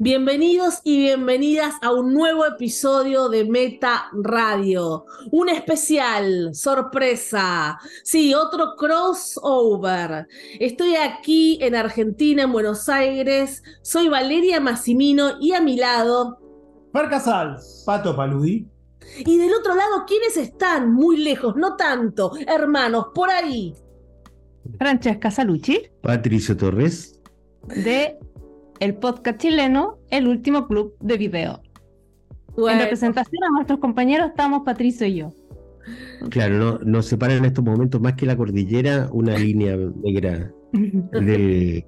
Bienvenidos y bienvenidas a un nuevo episodio de Meta Radio. Un especial, sorpresa. Sí, otro crossover. Estoy aquí en Argentina, en Buenos Aires. Soy Valeria Massimino y a mi lado. Fer Casal, Pato Paludi. Y del otro lado, ¿quiénes están? Muy lejos, no tanto. Hermanos, por ahí. Francesca Salucci. Patricio Torres. De el podcast chileno El Último Club de Video. En representación a nuestros compañeros estamos Patricio y yo. Claro, no, nos separa en estos momentos más que la cordillera una línea negra del,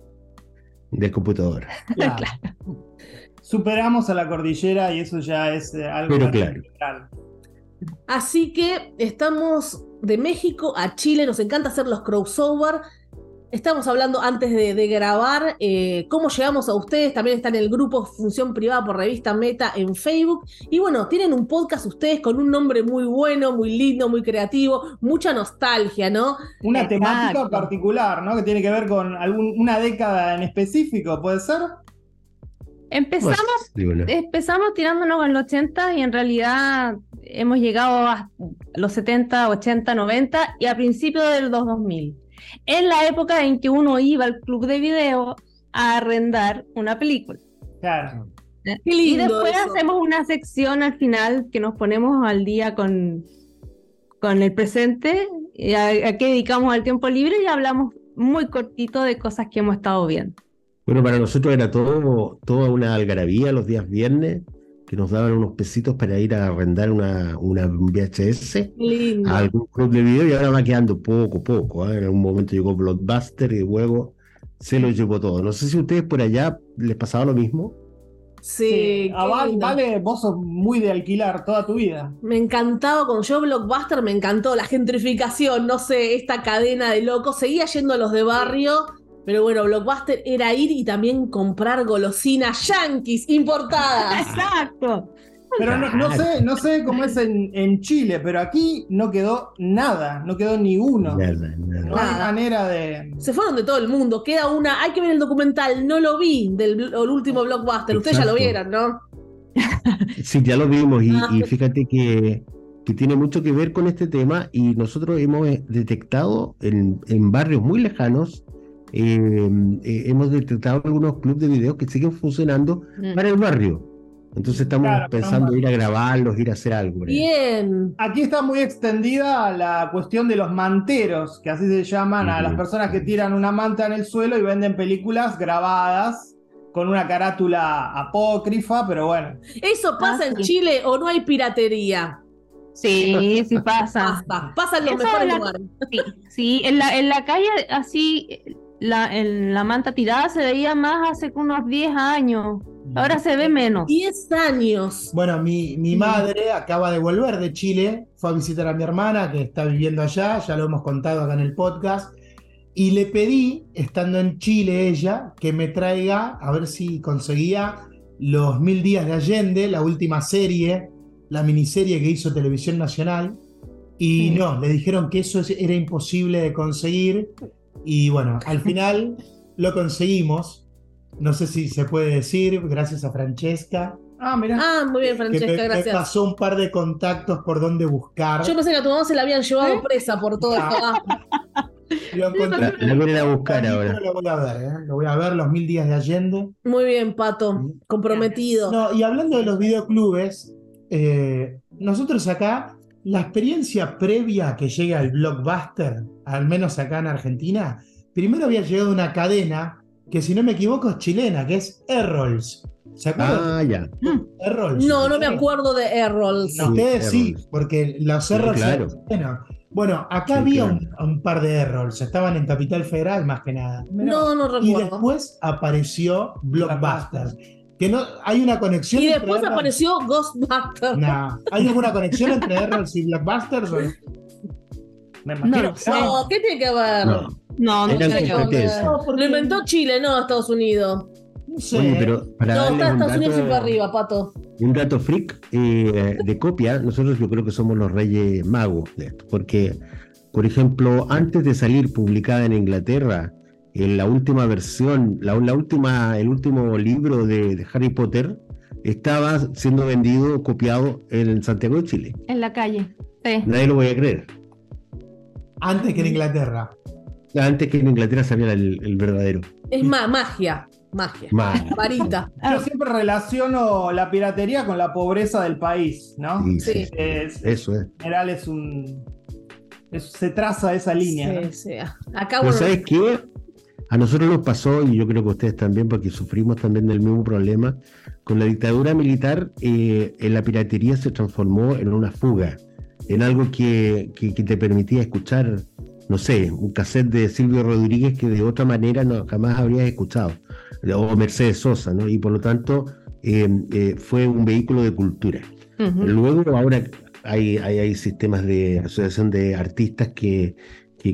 del computador. Superamos a la cordillera y eso ya es eh, algo Pero claro. Así que estamos de México a Chile, nos encanta hacer los crossover. Estamos hablando antes de, grabar eh, cómo llegamos a ustedes. También está en el grupo Función Privada por Revista Meta en Facebook. Y bueno, tienen un podcast ustedes con un nombre muy bueno, muy lindo, muy creativo, mucha nostalgia, ¿no? Una temática particular, ¿no? Que tiene que ver con una década en específico, ¿puede ser? Empezamos, empezamos tirándonos en los 80 y en realidad hemos llegado a los 70, 80, 90 y a principios del 2000 en la época en que uno iba al club de video a arrendar una película. Claro. y después hacemos una sección al final que nos ponemos al día con, con el presente, a, a qué dedicamos al tiempo libre y hablamos muy cortito de cosas que hemos estado viendo. Bueno, para nosotros era todo, toda una algarabía los días viernes que nos daban unos pesitos para ir a arrendar una, una VHS a algún club de video y ahora va quedando poco, poco. ¿eh? En algún momento llegó Blockbuster y luego se lo llevó todo. No sé si a ustedes por allá les pasaba lo mismo. Sí, ah, vale, vos sos muy de alquilar toda tu vida. Me encantaba con yo Blockbuster, me encantó la gentrificación, no sé, esta cadena de locos. Seguía yendo a los de barrio pero bueno, Blockbuster era ir y también comprar golosinas yankees importadas. Exacto. Pero no, sé, no sé cómo es en, Chile, pero aquí no quedó nada, no quedó ni uno. No hay manera de. Se fueron de todo el mundo. Queda una. Hay que ver el documental, no lo vi del último blockbuster. Ustedes ya lo vieron, ¿no? Sí, ya lo vimos. Y, ah. fíjate que, que, tiene mucho que ver con este tema. Y nosotros hemos detectado en, en barrios muy lejanos eh, eh, hemos detectado algunos clubes de video que siguen funcionando mm. para el barrio. Entonces estamos pensando ir a grabarlos, ir a hacer algo. Bien. Aquí está muy extendida la cuestión de los manteros, que así se llaman a las personas que tiran una manta en el suelo y venden películas grabadas con una carátula apócrifa, pero bueno. ¿Eso pasa ah, en Chile o no hay piratería? Sí, sí pasa. Pasa, en los mejores lugares. Sí, sí, en la, en la calle así la, la manta tirada se veía más hace unos 10 años. Ahora se ve menos. 10 años. Bueno, mi, mi madre acaba de volver de Chile, fue a visitar a mi hermana que está viviendo allá, ya lo hemos contado acá en el podcast, y le pedí, estando en Chile ella, que me traiga, a ver si conseguía los mil días de Allende, la última serie, la miniserie que hizo Televisión Nacional, y no, le dijeron que eso era imposible de conseguir y bueno, al final lo conseguimos. No sé si se puede decir, gracias a Francesca. Ah, mira. Ah, muy bien, Francesca, gracias. Me pasó un par de contactos por dónde buscar. Yo pensé que a tu mamá se la habían llevado ¿Eh? presa por todo esto. Lo encontré. Voy a buscar ahora. Lo voy a ver, ¿eh? Lo voy a ver los mil días de Allende. Muy bien, Pato. Comprometido. No, y hablando de los videoclubes, eh, nosotros acá la experiencia previa que llega al blockbuster, al menos acá en Argentina, primero había llegado una cadena que si no me equivoco es chilena, que es Errols. ¿Se acuerdan? Ah, ya. Errols. No, no me acuerdo de Errols. ustedes sí, porque los Errols. Claro. Bueno, bueno, acá había un, par de Errols, estaban en Capital Federal más que nada. No, no recuerdo. Y después apareció Blockbuster. Que no, hay una conexión. Y después apareció Ghostbusters. No. ¿Hay alguna conexión entre Errols y Blockbusters? Me imagino. No, ¿qué tiene que ver? No, no, no tiene que ver. Lo inventó Chile, no Estados Unidos. No sé. Oye, pero para no, está Estados Unidos y para arriba, pato. Un dato freak eh, de copia, nosotros yo creo que somos los reyes magos de esto, porque, por ejemplo, antes de salir publicada en Inglaterra en la última versión, la, última, el último libro de, Harry Potter estaba siendo vendido, copiado en Santiago de Chile. En la calle. Nadie lo voy a creer. Antes que en Inglaterra. Antes que en Inglaterra sabía el, verdadero. Es más, magia. Magia. Marita. Yo siempre relaciono la piratería con la pobreza del país, ¿no? Sí. Eso es. En general es un. se traza esa línea. Sí, sí. Acá ¿Sabes qué? A nosotros nos pasó, y yo creo que ustedes también, porque sufrimos también del mismo problema, con la dictadura militar, eh, en la piratería se transformó en una fuga, en algo que, que, te permitía escuchar, no sé, un cassette de Silvio Rodríguez que de otra manera no, jamás habrías escuchado, o Mercedes Sosa, ¿no? Y por lo tanto eh, eh, fue un vehículo de cultura. Luego ahora hay, hay, hay, sistemas de asociación de artistas que,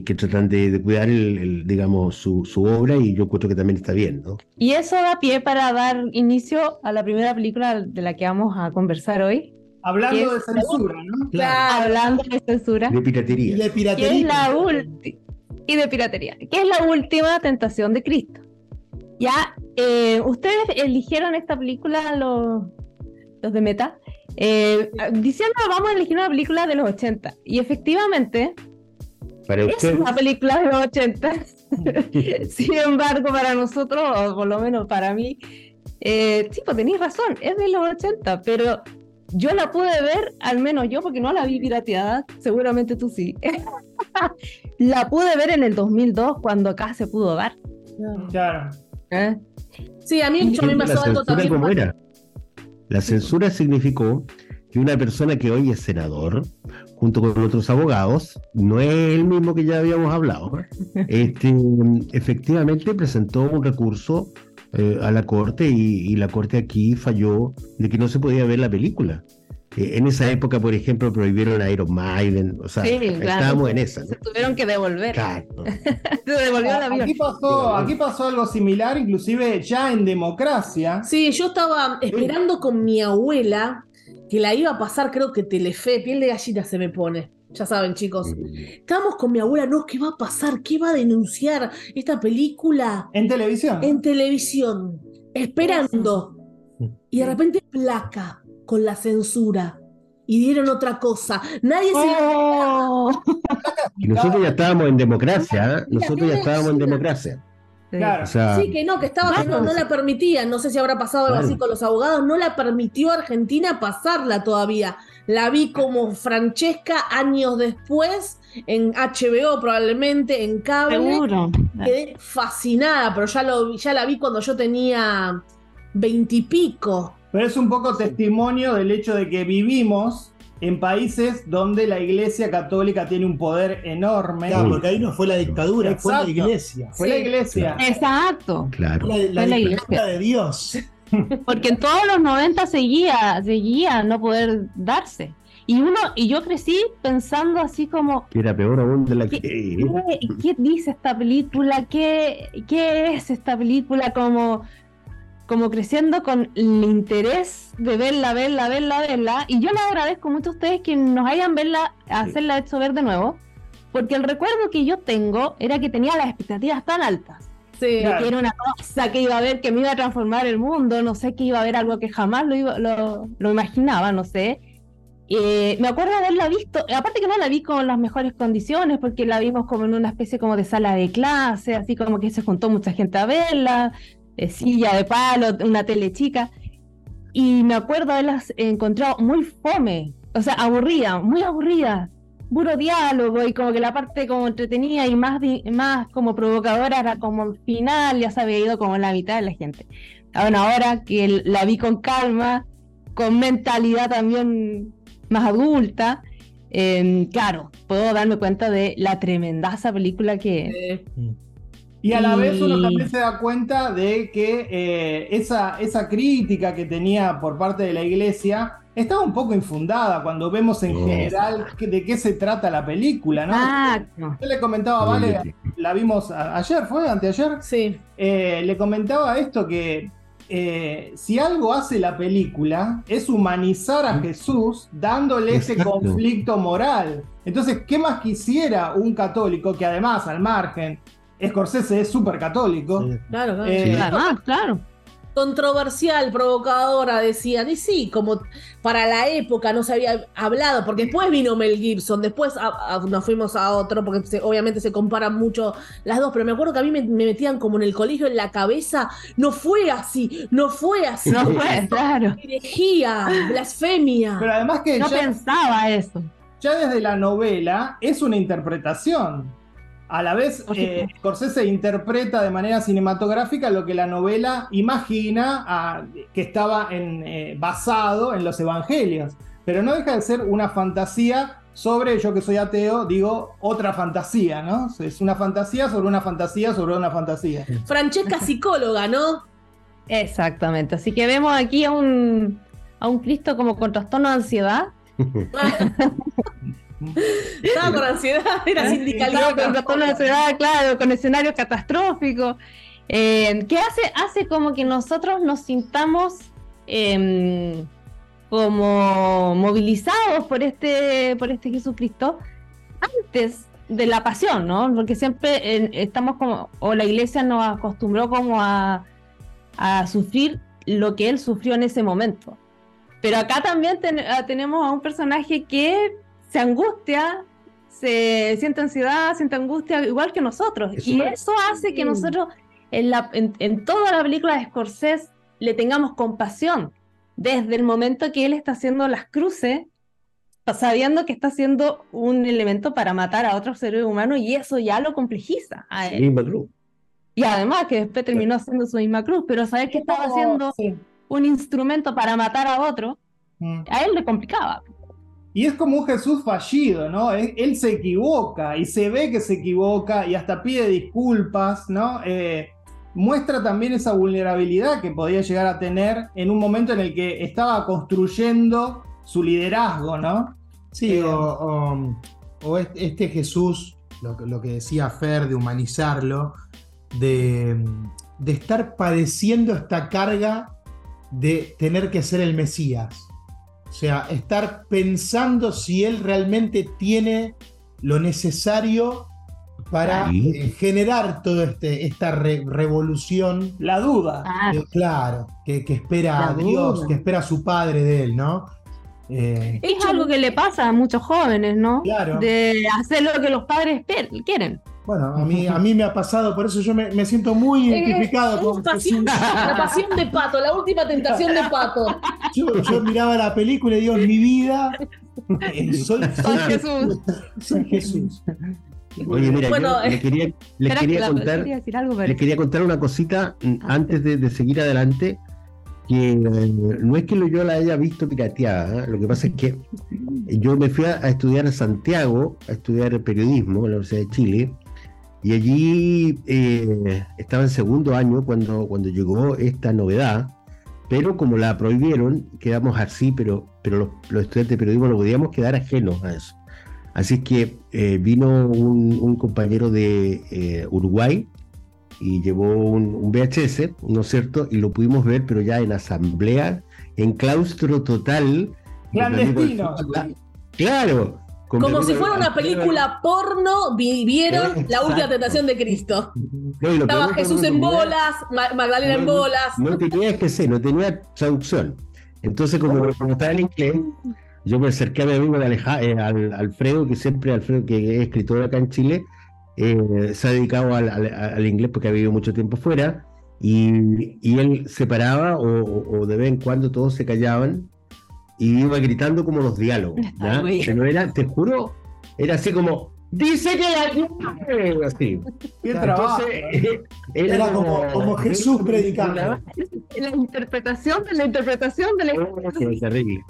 que, tratan de, cuidar, el, digamos, su, su, obra y yo creo que también está bien, ¿no? Y eso da pie para dar inicio a la primera película de la que vamos a conversar hoy. Hablando de censura, ¿no? Claro. Hablando de censura. De piratería. Y de piratería. es la y de piratería. ¿Qué es la última tentación de Cristo? Ya, eh, ustedes eligieron esta película, los, los de Meta, eh, diciendo vamos a elegir una película de los 80. Y efectivamente, es una película de los 80. Sin embargo, para nosotros, o por lo menos para mí, eh, sí, pues tenéis razón, es de los 80, pero yo la pude ver, al menos yo, porque no la vi pirateada, seguramente tú sí. la pude ver en el 2002, cuando acá se pudo dar. Claro. ¿Eh? Sí, a mí me pasó algo también. La censura significó que una persona que hoy es senador, junto con otros abogados, no es el mismo que ya habíamos hablado, este, efectivamente presentó un recurso eh, a la corte y, la corte aquí falló de que no se podía ver la película. Eh, en esa época, por ejemplo, prohibieron a Iron Maiden, o sea, estábamos en esa. Se tuvieron que devolver. se devolvió el avión. Aquí pasó, aquí pasó algo similar, inclusive ya en democracia. Sí, yo estaba esperando con mi abuela que la iba a pasar, creo que Telefe, piel de gallina se me pone. Ya saben, chicos. Estamos con mi abuela, no, ¿qué va a pasar? ¿Qué va a denunciar esta película? En televisión. En televisión, esperando. Y de repente placa con la censura. Y dieron otra cosa. Nadie se. Oh. Nosotros ya estábamos en democracia, ¿eh? Nosotros ya estábamos en democracia. Claro. sí, que no, que estaba no, la permitía. No sé si habrá pasado algo así con los abogados. No la permitió Argentina pasarla todavía. La vi como Francesca años después en HBO probablemente, en cable. Seguro. Quedé fascinada, pero ya, lo, ya la vi cuando yo tenía veintipico. Pero es un poco testimonio del hecho de que vivimos en países donde la iglesia católica tiene un poder enorme. Claro, porque ahí no fue la dictadura, fue la iglesia. Fue la iglesia. Exacto. Claro. La, la, iglesia de Dios. Porque en todos los 90 seguía, seguía no poder darse. Y uno, y yo crecí pensando así como. Que era peor aún de la que. ¿Qué, dice esta película? ¿Qué, ¿Qué es esta película? Como como creciendo con el interés de verla, verla, verla, verla. Y yo le agradezco mucho a ustedes que nos hayan verla, hacerla hecho ver de nuevo, porque el recuerdo que yo tengo era que tenía las expectativas tan altas. Sí, que era una cosa que iba a ver, que me iba a transformar el mundo, no sé, que iba a ver algo que jamás lo, lo, imaginaba, no sé. Eh, me acuerdo de haberla visto, aparte que no la vi con las mejores condiciones, porque la vimos como en una especie como de sala de clase, así como que se juntó mucha gente a verla, silla de palo, una tele chica. Y me acuerdo haberlas encontrado muy fome, o sea, aburrida, muy aburrida. Puro diálogo y como que la parte como entretenida y más, más como provocadora era como el final, ya se había ido como la mitad de la gente. Ahora, ahora que la vi con calma, con mentalidad también más adulta, em, claro, puedo darme cuenta de la tremendaza película que es. Y a la vez uno también se da cuenta de que eh, esa, esa crítica que tenía por parte de la iglesia estaba un poco infundada cuando vemos en general de qué se trata la película, ¿no? Ah, Yo le comentaba, Vale, la vimos ayer, ¿fue? ¿Anteayer? Sí. Eh, le comentaba esto que eh, si algo hace la película es humanizar a Jesús dándole ese conflicto moral. Entonces, ¿qué más quisiera un católico que además, al margen, Scorsese es súper católico. Claro, claro. Eh, claro controversial, provocadora, decían. Y sí, como para la época no se había hablado, porque después vino Mel Gibson, después nos fuimos a otro, porque obviamente se comparan mucho las dos, pero me acuerdo que a mí me, metían como en el colegio en la cabeza, no fue así, no fue así. No fue, claro. Herejía, blasfemia. Pero además que... No pensaba eso. Ya desde la novela es una interpretación. A la vez, eh, Scorsese interpreta de manera cinematográfica lo que la novela imagina que estaba en, eh, basado en los evangelios. Pero no deja de ser una fantasía sobre, yo que soy ateo, digo, otra fantasía, ¿no? Es una fantasía sobre una fantasía sobre una fantasía. Francesca psicóloga, ¿no? Exactamente. Así que vemos aquí a un, a un Cristo como con trastorno de ansiedad. Estaba con ansiedad, era sindicalista. con ansiedad, claro, con escenarios catastróficos. Eh, que hace, hace como que nosotros nos sintamos em, como movilizados por este, por este Jesucristo antes de la pasión, ¿no? Porque siempre estamos como, o la iglesia nos acostumbró como a, a sufrir lo que él sufrió en ese momento. Pero acá también tenemos a un personaje que se angustia, se siente ansiedad, siente angustia, igual que nosotros. y eso hace que nosotros en, la, en, toda la película de Scorsese le tengamos compasión desde el momento que él está haciendo las cruces, sabiendo que está haciendo un elemento para matar a otro ser humano y eso ya lo complejiza a él. Y además que después terminó haciendo su misma cruz, pero saber que estaba haciendo un instrumento para matar a otro, mm. a él le complicaba. Y es como un Jesús fallido, ¿no? Él, se equivoca y se ve que se equivoca y hasta pide disculpas, ¿no? Eh, muestra también esa vulnerabilidad que podía llegar a tener en un momento en el que estaba construyendo su liderazgo, ¿no? Sí, eh, o, este Jesús, lo, lo, que decía Fer, de humanizarlo, de, de estar padeciendo esta carga de tener que ser el Mesías. O sea, estar pensando si él realmente tiene lo necesario para eh, generar toda este, esta revolución. La duda. claro, que, espera a Dios, que espera a su padre de él, ¿no? Eh, es algo que le pasa a muchos jóvenes, ¿no? Claro. De hacer lo que los padres quieren. Bueno, a mí, a mí me ha pasado, por eso yo me, siento muy eh, identificado con La pasión de Pato, la última tentación de Pato. Yo, miraba la película y digo, mi vida, eh, soy, Jesús. Soy Jesús. Oye, mira, yo le quería, quería contar, le quería contar una cosita antes de, seguir adelante, que eh, no es que yo la haya visto pirateada, lo que pasa es que yo me fui a, a, estudiar a Santiago, a estudiar periodismo en la Universidad de Chile, y allí eh, estaba en segundo año cuando, cuando llegó esta novedad, pero como la prohibieron, quedamos así, pero, pero los, estudiantes de periodismo no podíamos quedar ajenos a eso. Así que eh, vino un, compañero de eh, Uruguay y llevó un, VHS, ¿no es cierto? Y lo pudimos ver, pero ya en asamblea, en claustro total. Clandestino. Claro, como si fuera una película porno, vivieron la última tentación de Cristo. Estaba Jesús en bolas, Magdalena en bolas. No tenía que no tenía traducción. Entonces, como, estaba en inglés, yo me acerqué a mi amigo de eh, al, Alfredo, que siempre, Alfredo, que es escritor acá en Chile, eh, se ha dedicado al, inglés porque ha vivido mucho tiempo fuera, y, él se paraba o, o, de vez en cuando todos se callaban y iba gritando como los diálogos. ¿ya? no era, te juro, era así como, dice que la así. Entonces, era, como, como, Jesús predicando. La, interpretación de la interpretación de la terrible.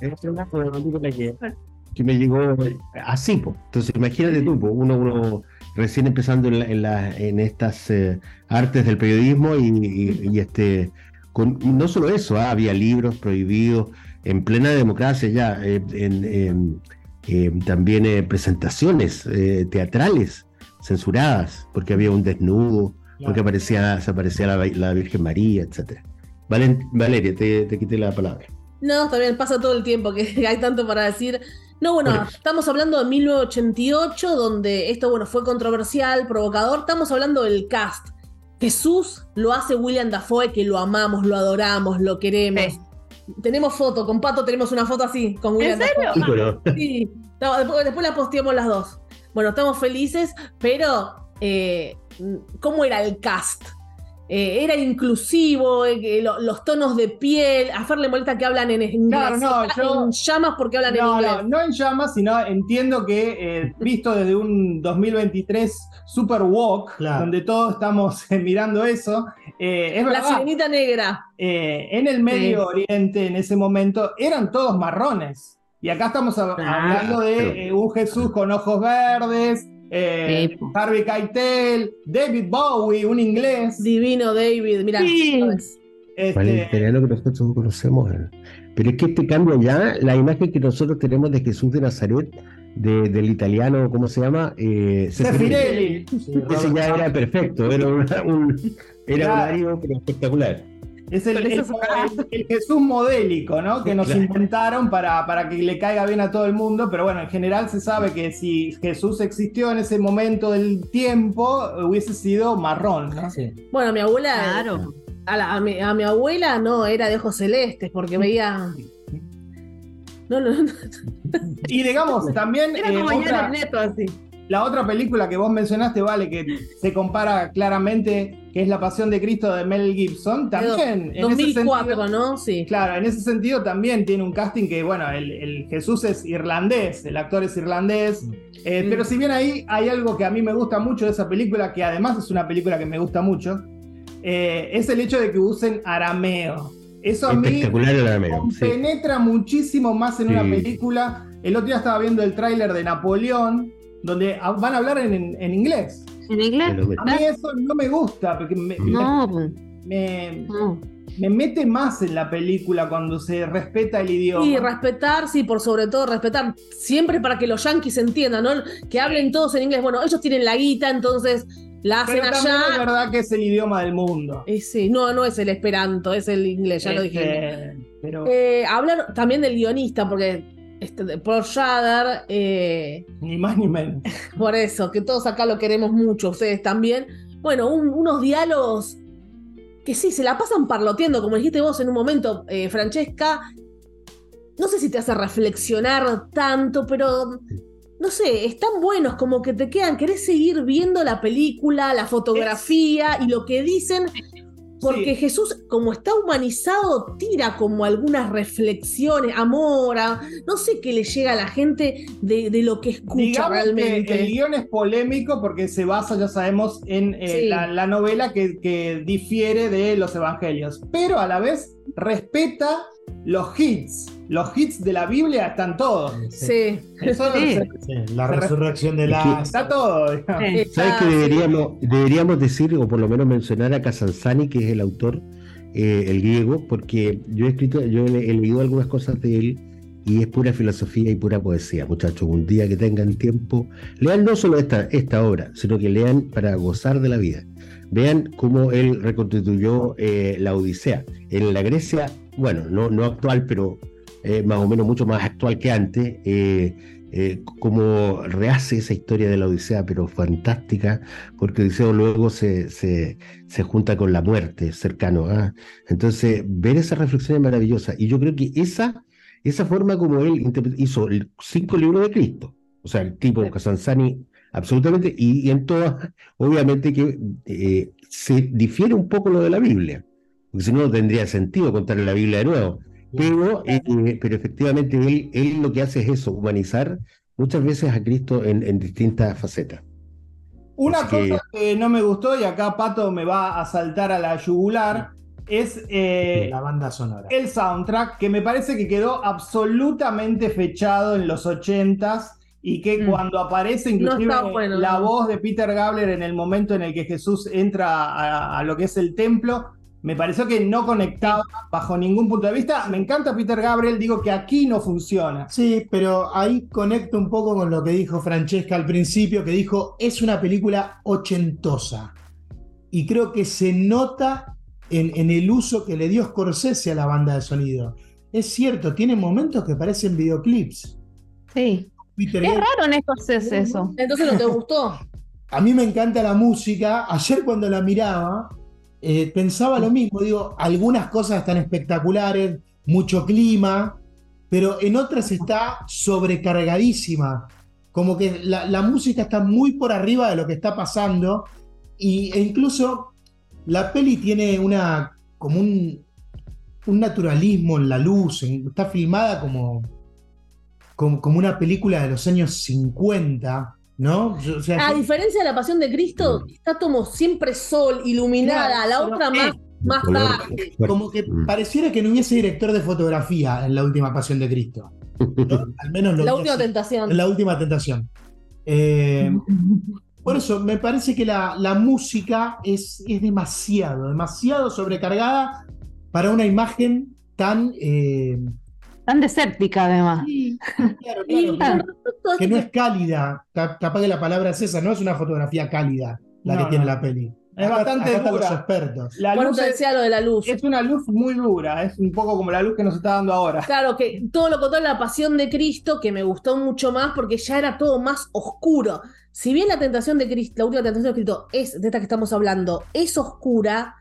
que, me llegó así. Entonces, imagínate tú, uno, uno recién empezando en, en, estas eh, artes del periodismo y, este, con, no solo eso, ah, había libros prohibidos en plena democracia ya, eh, en, eh, también eh, presentaciones teatrales censuradas, porque había un desnudo, porque aparecía, se aparecía la, Virgen María, etc. Valeria, te, te quité la palabra. No, también pasa todo el tiempo que hay tanto para decir. No, bueno, estamos hablando de 1988, donde esto, bueno, fue controversial, provocador. Estamos hablando del cast. Jesús lo hace William Dafoe, que lo amamos, lo adoramos, lo queremos. Tenemos foto, con Pato tenemos una foto así, con William ¿En serio? Sí, después, la posteamos las dos. Bueno, estamos felices, pero eh, ¿cómo era el cast? Eh, era inclusivo, eh, los tonos de piel. A Fer le molesta que hablan en inglés. Claro, no, yo, en llamas porque hablan en inglés. No, no en llamas, sino entiendo que eh, visto desde un 2023 super walk, donde todos estamos mirando eso. es La sirenita negra. en el Medio Oriente, en ese momento, eran todos marrones. Y acá estamos hablando de un Jesús con ojos verdes, eh, Harvey Keitel, David Bowie, un inglés. Divino David, mira. Sí. Este... el italiano que nosotros conocemos. Pero es que este cambio ya, la imagen que nosotros tenemos de Jesús de Nazaret, del italiano, ¿cómo se llama? Eh, Sefirelli. Ese ya era perfecto, era un, era espectacular. Es el, Jesús modélico, ¿no? Que nos inventaron para, para que le caiga bien a todo el mundo, pero bueno, en general se sabe que si Jesús existió en ese momento del tiempo, hubiese sido marrón, ¿no? Bueno, mi abuela. Claro. A, mi, abuela no, era de ojos celestes, porque veía. No, no, no. Y digamos, también. Era como eh, Neto, así. La otra película que vos mencionaste, vale, que se compara claramente, que es La Pasión de Cristo de Mel Gibson, también. en 2004, ¿no? Sí. Claro, en ese sentido también tiene un casting que, bueno, el, Jesús es irlandés, el actor es irlandés. Eh, pero si bien ahí hay algo que a mí me gusta mucho de esa película, que además es una película que me gusta mucho, eh, es el hecho de que usen arameo. Eso a mí penetra muchísimo más en una película. El otro día estaba viendo el tráiler de Napoleón donde van a hablar en, inglés. ¿En inglés? A mí eso no me gusta, porque me, me, mete más en la película cuando se respeta el idioma. Sí, respetar, sí, por sobre todo respetar, siempre para que los yankees entiendan, ¿no? Que hablen todos en inglés. Bueno, ellos tienen la guita, entonces la hacen Pero allá. Es verdad que es el idioma del mundo. Y sí, no, no es el esperanto, es el inglés, ya lo dije. Pero... Eh, hablar también del guionista, porque este, de Paul Schrader. Eh, ni más ni menos. Por eso, que todos acá lo queremos mucho, ustedes también. Bueno, unos diálogos que sí, se la pasan parloteando, como dijiste vos en un momento, eh, Francesca. No sé si te hace reflexionar tanto, pero no sé, están buenos, como que te quedan, querés seguir viendo la película, la fotografía y lo que dicen, porque Jesús, como está humanizado, tira como algunas reflexiones, amor, no sé qué le llega a la gente de, lo que escucha realmente. el guion es polémico porque se basa, ya sabemos, en eh, la, novela que, que difiere de los evangelios, pero a la vez respeta los hits. Los hits de la Biblia están todos. Sí. la resurrección de la. Está todo. ¿Sabes que deberíamos, deberíamos decir, o por lo menos mencionar a Casanzani, que es el autor, eh, el griego, porque yo he escrito, yo he, leído algunas cosas de él y es pura filosofía y pura poesía, muchachos. Un día que tengan tiempo, lean no solo esta, esta obra, sino que lean para gozar de la vida. Vean cómo él reconstituyó eh, la Odisea. En la Grecia bueno, no, no actual, pero eh, más o menos mucho más actual que antes, eh, eh, como rehace esa historia de la Odisea, pero fantástica, porque Odiseo luego se, se, se junta con la muerte cercano. ¿ah? Entonces, ver esa reflexión es maravillosa. Y yo creo que esa, esa forma como él hizo cinco libros de Cristo, o sea, el tipo Casanzani, absolutamente, y, y en todas, obviamente que se difiere un poco lo de la Biblia porque si no, no tendría sentido contarle la Biblia de nuevo. Pero, eh, pero efectivamente él, él lo que hace es eso, humanizar muchas veces a Cristo en, distintas facetas. Una cosa que... no me gustó, y acá Pato me va a saltar a la yugular, es eh, la banda sonora. El soundtrack, que me parece que quedó absolutamente fechado en los ochentas y que mm. cuando aparece inclusive la voz de Peter Gabler en el momento en el que Jesús entra a lo que es el templo, me pareció que no conectaba bajo ningún punto de vista. Me encanta Peter Gabriel, digo que aquí no funciona. Sí, pero ahí conecto un poco con lo que dijo Francesca al principio, que dijo, es una película ochentosa. Y creo que se nota en, en el uso que le dio Scorsese a la banda de sonido. Es cierto, tiene momentos que parecen videoclips. Sí. es raro en Scorsese eso. Entonces no te gustó. A mí me encanta la música. Ayer cuando la miraba, eh, pensaba lo mismo. Digo, algunas cosas están espectaculares, mucho clima, pero en otras está sobrecargadísima. Como que la, música está muy por arriba de lo que está pasando. Y, e incluso la peli tiene una, como un, un naturalismo en la luz. está filmada como, como, como una película de los años 50 ¿No? a diferencia de la Pasión de Cristo, está como siempre sol, iluminada, la otra más, más tarde. Como que mm. pareciera que no hubiese director de fotografía en la última Pasión de Cristo. Al menos La última tentación. la última tentación. Eh, por eso, me parece que la, la música es, es, demasiado, demasiado sobrecargada para una imagen tan eh, Tan desértica, además. Sí, claro, claro. que no es cálida. Capaz que la palabra es esa, no es una fotografía cálida la que tiene la peli. Es bastante dura. los expertos. La luz es, lo de la luz. Es una luz muy dura, es un poco como la luz que nos está dando ahora. Claro, que todo lo contrario la pasión de Cristo, que me gustó mucho más porque ya era todo más oscuro. Si bien la tentación de Cristo, la última tentación de Cristo es de esta que estamos hablando, es oscura,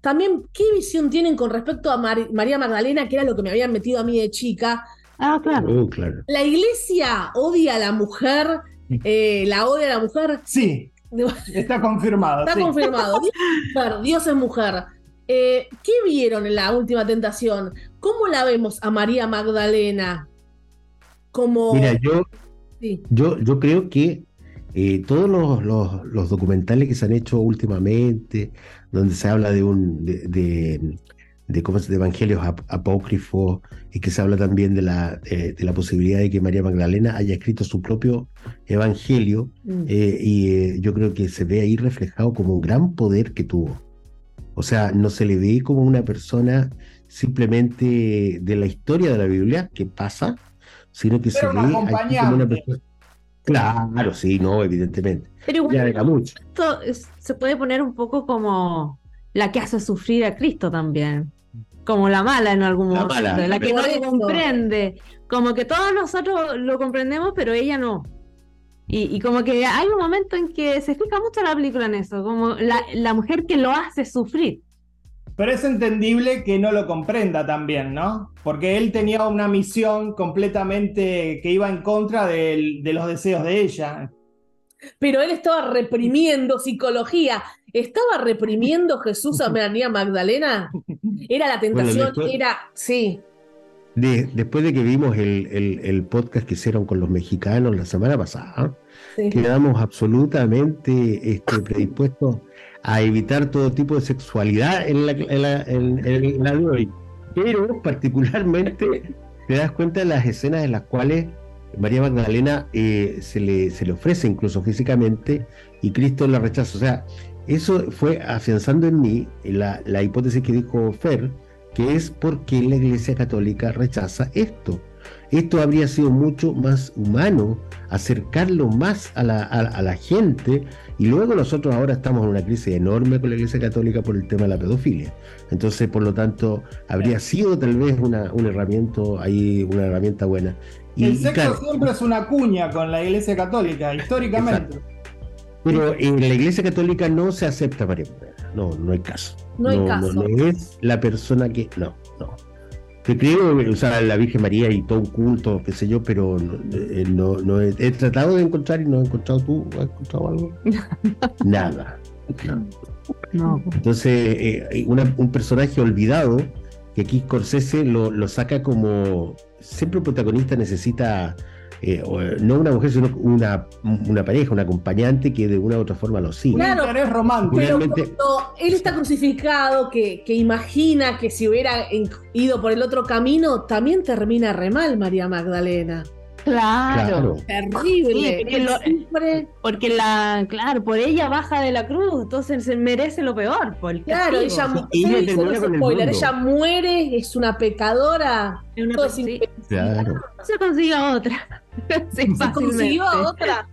también, ¿qué visión tienen con respecto a María Magdalena, que era lo que me habían metido a mí de chica? Ah, claro. Uh, claro. ¿La iglesia odia a la mujer? Eh, ¿La odia a la mujer? Sí. Está confirmado. Está confirmado. Dios es mujer. Eh, ¿Qué vieron en la última tentación? ¿Cómo la vemos a María Magdalena? Como... Mira, yo, yo, yo creo que eh, todos los, los, documentales que se han hecho últimamente, donde se habla de un de, de, de, evangelios apócrifos y que se habla también de la, eh, de la posibilidad de que María Magdalena haya escrito su propio evangelio, mm. eh, y yo creo que se ve ahí reflejado como un gran poder que tuvo. O sea, no se le ve como una persona simplemente de la historia de la Biblia, que pasa, sino que se ve como una persona Claro, sí, no, evidentemente. Pero igual, esto se puede poner un poco como la que hace sufrir a Cristo también. Como la mala en algún momento, la que no lo comprende. Como que todos nosotros lo comprendemos, pero ella no. Y, como que hay un momento en que se explica mucho la película en eso, como la, la mujer que lo hace sufrir. Pero es entendible que no lo comprenda también, ¿no? Porque él tenía una misión completamente que iba en contra de, los deseos de ella. Pero él estaba reprimiendo psicología. ¿Estaba reprimiendo Jesús a María Magdalena? Era la tentación, era. Sí. después de que vimos el, podcast que hicieron con los mexicanos la semana pasada, quedamos absolutamente este, predispuestos a evitar todo tipo de sexualidad en la, en la, de hoy. Pero particularmente te das cuenta de las escenas en las cuales María Magdalena eh, se, le, se le ofrece incluso físicamente y Cristo la rechaza. O sea, eso fue afianzando en mí la, la hipótesis que dijo Fer, que es porque la Iglesia Católica rechaza esto. Esto habría sido mucho más humano, acercarlo más a la, a la gente y luego nosotros ahora estamos en una crisis enorme con la Iglesia Católica por el tema de la pedofilia. Entonces, por lo tanto, habría sido tal vez una, una herramienta ahí, una herramienta buena. Y, el sexo siempre es una cuña con la Iglesia Católica, históricamente. Pero en la Iglesia Católica no se acepta María No, no hay caso. No hay caso. No, no es la persona que. No, no que creo usar la Virgen María y todo un culto, qué sé yo, pero no, eh, he, tratado de encontrar y no he encontrado tú, ¿has encontrado algo? Nada. No. Entonces, eh, un personaje olvidado que aquí Scorsese lo, lo saca como siempre un protagonista necesita eh, eh, no una mujer, sino una, una pareja, un acompañante que de una u otra forma lo sigue. Claro, es romántico. Pero cuando él está crucificado, que, que, imagina que si hubiera ido por el otro camino, también termina re mal María Magdalena. Claro. Terrible. porque, la, claro, por ella baja de la cruz, entonces se merece lo peor. Por claro, ella, spoiler, ella muere, es una pecadora. no se consiga otra. se consiguió otra.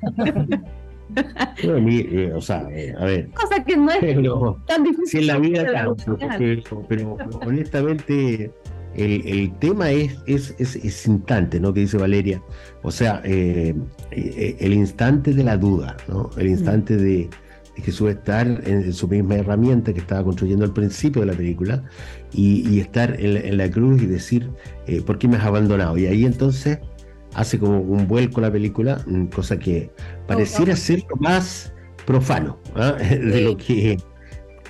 Eh, o sea, eh, a ver. Cosa que no es tan difícil. Si en la vida, claro, pero, pero honestamente el, tema es, es, es, instante, ¿no? Que dice Valeria. O sea, eh, eh, el instante de la duda, ¿no? El instante de, Jesús estar en, su misma herramienta que estaba construyendo al principio de la película y, estar en, la cruz y decir, eh, ¿por qué me has abandonado? Y ahí entonces hace como un vuelco la película, mm, cosa que pareciera ser lo más profano ¿ah? de lo que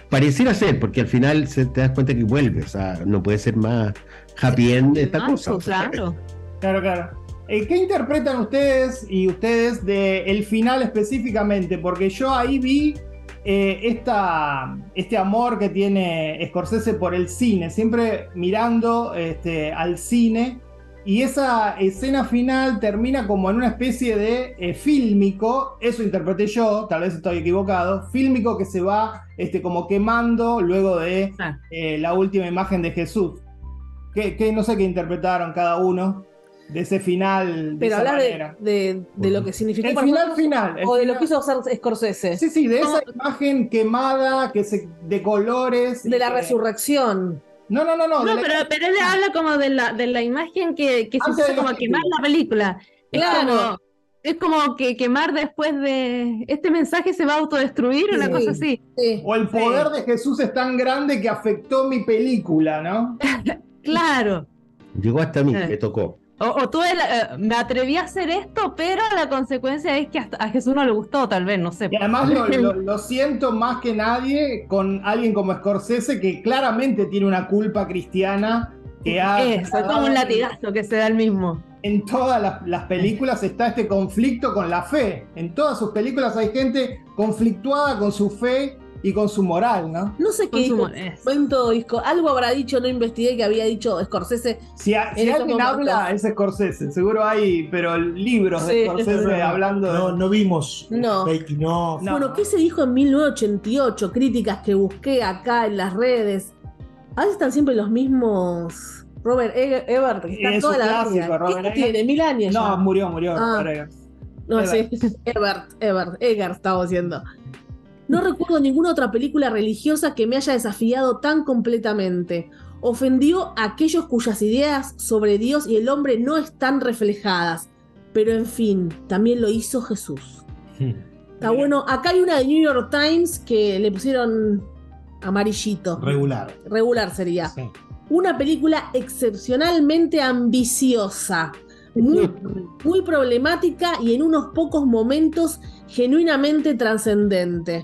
pareciera ser, porque al final se te das cuenta que vuelve, o sea, no puede ser más happy end esta cosa. Claro, claro, claro. Eh, ¿Qué interpretan ustedes y ustedes del el final específicamente? Porque yo ahí vi eh, esta, este amor que tiene Scorsese por el cine, siempre mirando este, al cine y esa escena final termina como en una especie de eh, fílmico, eso interpreté yo, tal vez estoy equivocado, fílmico que se va este, como quemando luego de eh, la última imagen de Jesús. Que, no sé qué interpretaron cada uno de ese final. Pero hablar de, de, lo que significó. El final final. o de lo que hizo hacer Scorsese. Sí, sí, de esa imagen quemada, que se, de colores. De la resurrección. No, no, no, no. No, pero, pero él habla como de la, de la imagen que, que se usa como quemar la película. Claro. Es como, que quemar después de este mensaje se va a autodestruir, una cosa así. O el poder de Jesús es tan grande que afectó mi película, ¿no? claro. Llegó hasta mí, me tocó. O, tú, eh, me atreví a hacer esto, pero la consecuencia es que a Jesús no le gustó, tal vez, no sé. Y además lo, siento más que nadie con alguien como Scorsese, que claramente tiene una culpa cristiana que ha... Es como un latigazo que se da el mismo. En todas las, las películas está este conflicto con la fe. En todas sus películas hay gente conflictuada con su fe y con su moral, ¿no? No sé qué dijo. todo disco. Algo habrá dicho, no investigué que había dicho Scorsese. Si, alguien habla, es Scorsese. Seguro hay, pero libros de Scorsese hablando. No, no vimos. No. no. Bueno, ¿qué se dijo en 1988? Críticas que busqué acá en las redes. A veces están siempre los mismos. Robert Ebert, que está toda la vida. ¿Qué tiene? ¿Mil años? No, murió, murió. Ah. No, sí. Ebert, Ebert, Egert estaba diciendo. No recuerdo ninguna otra película religiosa que me haya desafiado tan completamente. Ofendió a aquellos cuyas ideas sobre Dios y el hombre no están reflejadas. Pero en fin, también lo hizo Jesús. Está bueno. Acá hay una de New York Times que le pusieron amarillito. Regular. Regular sería. Una película excepcionalmente ambiciosa. Muy, muy, problemática y en unos pocos momentos genuinamente trascendente.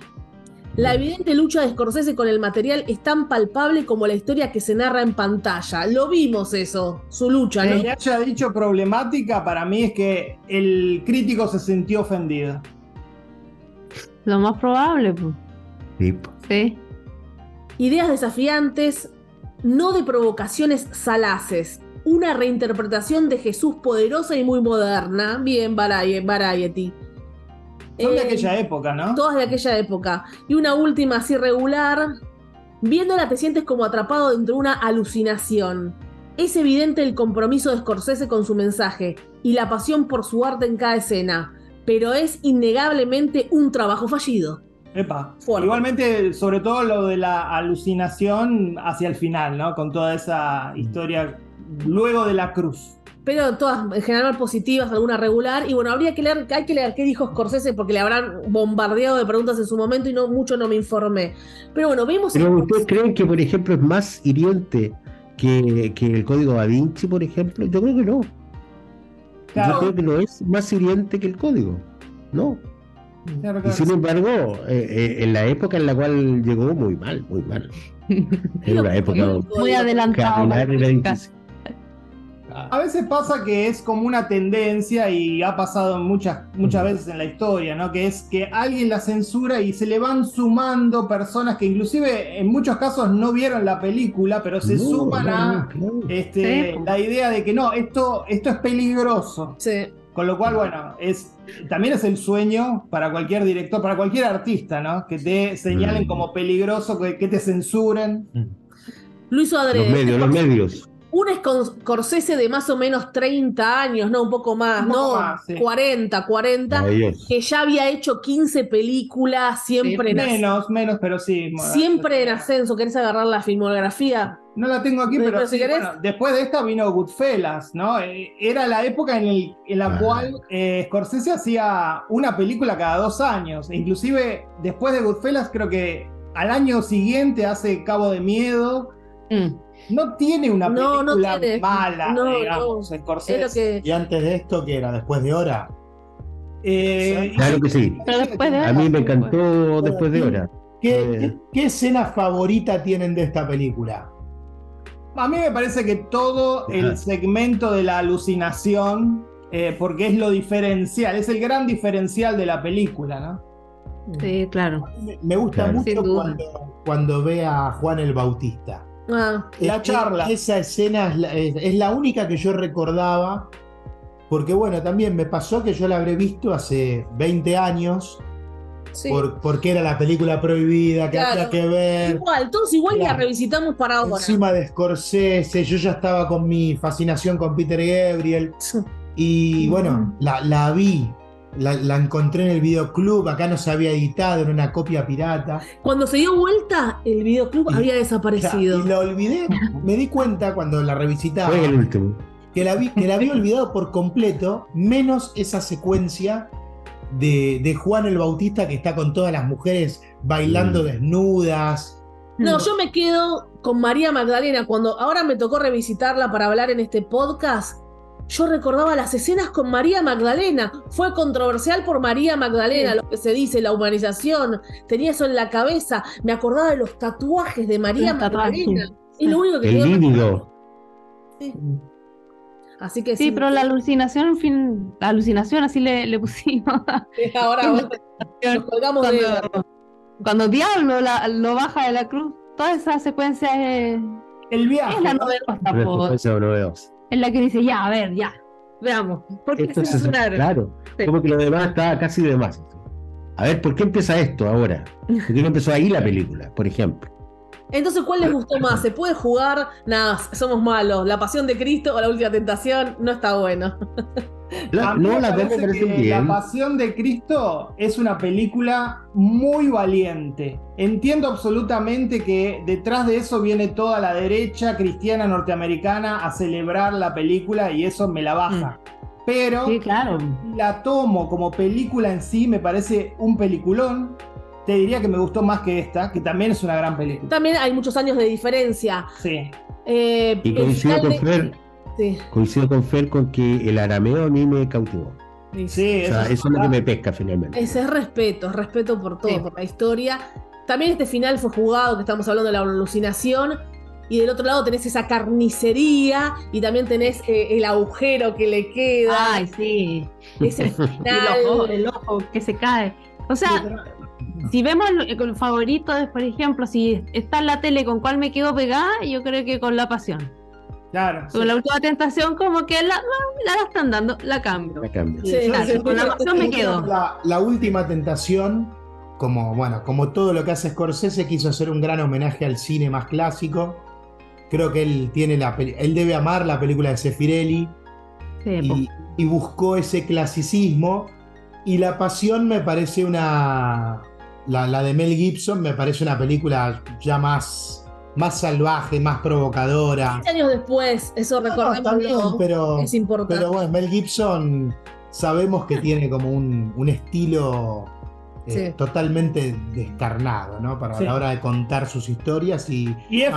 La evidente lucha de Scorsese con el material es tan palpable como la historia que se narra en pantalla. Lo vimos eso, su lucha. ¿no? Que haya dicho problemática para mí es que el crítico se sintió ofendido. Lo más probable, pues. Sí. sí. Ideas desafiantes, no de provocaciones salaces. Una reinterpretación de Jesús poderosa y muy moderna. Bien, Variety. Son de aquella época, ¿no? Todas de aquella época. Y una última así regular. Viéndola te sientes como atrapado dentro de una alucinación. Es evidente el compromiso de Scorsese con su mensaje y la pasión por su arte en cada escena, pero es innegablemente un trabajo fallido. Epa. Igualmente, sobre todo lo de la alucinación hacia el final, ¿no? Con toda esa historia luego de la cruz pero todas en general positivas, alguna regular. Y bueno, habría que leer, hay que leer qué dijo Scorsese porque le habrán bombardeado de preguntas en su momento y no mucho no me informé. Pero bueno, vimos. Pero ustedes creen que, por ejemplo, es más hiriente que, el código Da Vinci, por ejemplo? Yo creo que no. Yo creo que no es más hiriente que el código. No. y sin embargo, eh, eh, en la época en la cual llegó, muy mal, muy mal. Era una época muy adelantada. A veces pasa que es como una tendencia y ha pasado muchas, muchas veces en la historia, ¿no? Que es que alguien la censura y se le van sumando personas que inclusive en muchos casos no vieron la película, pero se suman a este, la idea de que no, esto, esto es peligroso. Sí. Con lo cual, bueno, es, también es el sueño para cualquier director, para cualquier artista, ¿no? Que te señalen mm. como peligroso, que, te censuren. Mm. Luis Adre. Los medios, los medios un Scorsese de más o menos 30 años, no, un poco más, no, 40, 40, que ya había hecho 15 películas, siempre en Menos, menos, pero sí. Siempre en ascenso, ¿querés agarrar la filmografía? No la tengo aquí, pero, después de esta vino Goodfellas, ¿no? Eh, era la época en, la cual eh, Scorsese hacía una película cada dos años. Inclusive después de Goodfellas creo que al año siguiente hace Cabo de Miedo. Mm. No tiene una película mala, digamos, Scorsese. Y antes de esto, ¿qué era? ¿Después de Hora? Eh, claro que sí. A mí me encantó Después de Hora. ¿Qué, escena favorita tienen de esta película? A mí me parece que todo el segmento de la alucinación, eh, porque es lo diferencial, es el gran diferencial de la película, ¿no? Sí, claro. Me, gusta mucho cuando, ve a Juan el Bautista. Ah, la charla. esa escena es la, única que yo recordaba, porque bueno, también me pasó que yo la habré visto hace 20 años porque era la película prohibida que había que ver. Igual, todos igual la revisitamos para ahora. Encima de Scorsese, yo ya estaba con mi fascinación con Peter Gabriel. Y bueno, la, vi, la, encontré en el videoclub, acá no se había editado, en una copia pirata. Cuando se dio vuelta, el videoclub había desaparecido. y lo olvidé, me di cuenta cuando la revisitaba. Fue el último. Que la, vi, que la había olvidado por completo, menos esa secuencia de, Juan el Bautista que está con todas las mujeres bailando mm. desnudas. No, yo me quedo con María Magdalena. Cuando ahora me tocó revisitarla para hablar en este podcast, yo recordaba las escenas con María Magdalena. Fue controversial por María Magdalena, lo que se dice, la humanización. Tenía eso en la cabeza. Me acordaba de los tatuajes de María Magdalena. Y lo único que El Sí. Así que sí, pero la alucinación, en fin, la alucinación así le, pusimos. Ahora nos colgamos cuando, de... cuando Diablo lo baja de la cruz, toda esa secuencia es. El viaje. Es la novedosa, Es la que dice, ya, a ver, ya. Veamos. ¿Por qué Claro, como que lo demás está casi de más. A ver, ¿por qué empieza esto ahora? ¿Por qué no empezó ahí la película, por ejemplo? Entonces, ¿cuál les gustó más? ¿Se puede jugar? Nada, somos malos. ¿La pasión de Cristo o la última tentación? No está bueno. La, no, la, la pasión de Cristo es una película muy valiente. Entiendo absolutamente que detrás de eso viene toda la derecha cristiana norteamericana a celebrar la película y eso me la baja. Mm. Pero claro. la tomo como película en sí, me parece un peliculón te diría que me gustó más que esta, que también es una gran película. También hay muchos años de diferencia. Sí. Eh, y coincido con, Fer, coincido con Fer con que el arameo a mí me cautivó. Sí, eso, es lo que me pesca finalmente. Ese es respeto, respeto por todo, por la historia. También este final fue jugado, que estamos hablando de la alucinación. Y del otro lado tenés esa carnicería y también tenés eh, el agujero que le queda. Ay, sí. Ese final. el, ojo, que se cae. O sea, si vemos el, favorito, por ejemplo, si está en la tele con cuál me quedo pegada, yo creo que con la pasión. Claro. Con la última tentación, como que la, la, están dando, la cambio. La cambio. con la pasión me quedo. La, última tentación, como bueno, como todo lo que hace Scorsese, quiso hacer un gran homenaje al cine más clásico. Creo que él tiene la él debe amar la película de Sefirelli y, y buscó ese clasicismo. Y La Pasión me parece una, la, de Mel Gibson me parece una película ya más, más salvaje, más provocadora. 15 años después, eso recordemos. pero, es importante. Pero bueno, Mel Gibson sabemos que tiene como un, estilo eh, totalmente descarnado, ¿no? Para la hora de contar sus historias y. Y es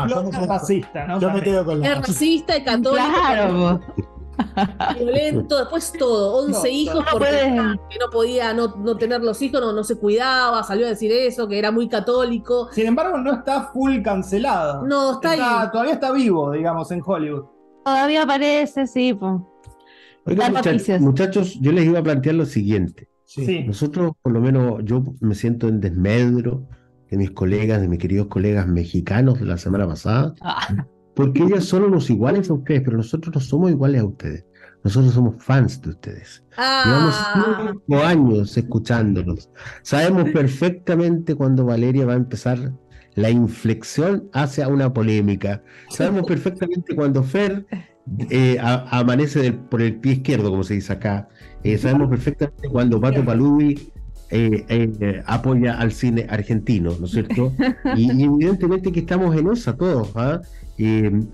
racista, ¿no? Yo me quedo con la. Es racista y católico. Claro. Violento, después todo, 11 hijos porque que no podía no, no, tener los hijos, no, no se cuidaba, salió a decir eso, que era muy católico. Sin embargo, no está full cancelado. No, está, ahí. Todavía está vivo, digamos, en Hollywood. Todavía aparece, sí. muchachos, yo les iba a plantear lo siguiente. Nosotros, por lo menos, yo me siento en desmedro de mis colegas, de mis queridos colegas mexicanos de la semana pasada. Ah porque ellos son los iguales a ustedes, pero nosotros no somos iguales a ustedes. Nosotros somos fans de ustedes. Llevamos ah. cinco años escuchándolos. Sabemos perfectamente cuando Valeria va a empezar la inflexión hacia una polémica. Sabemos perfectamente cuando Fer eh, amanece por el pie izquierdo, como se dice acá. Eh, sabemos perfectamente cuando Pato Paludi eh, apoya al cine argentino, ¿no es cierto? Y, evidentemente que estamos en esa todos, ¿ah?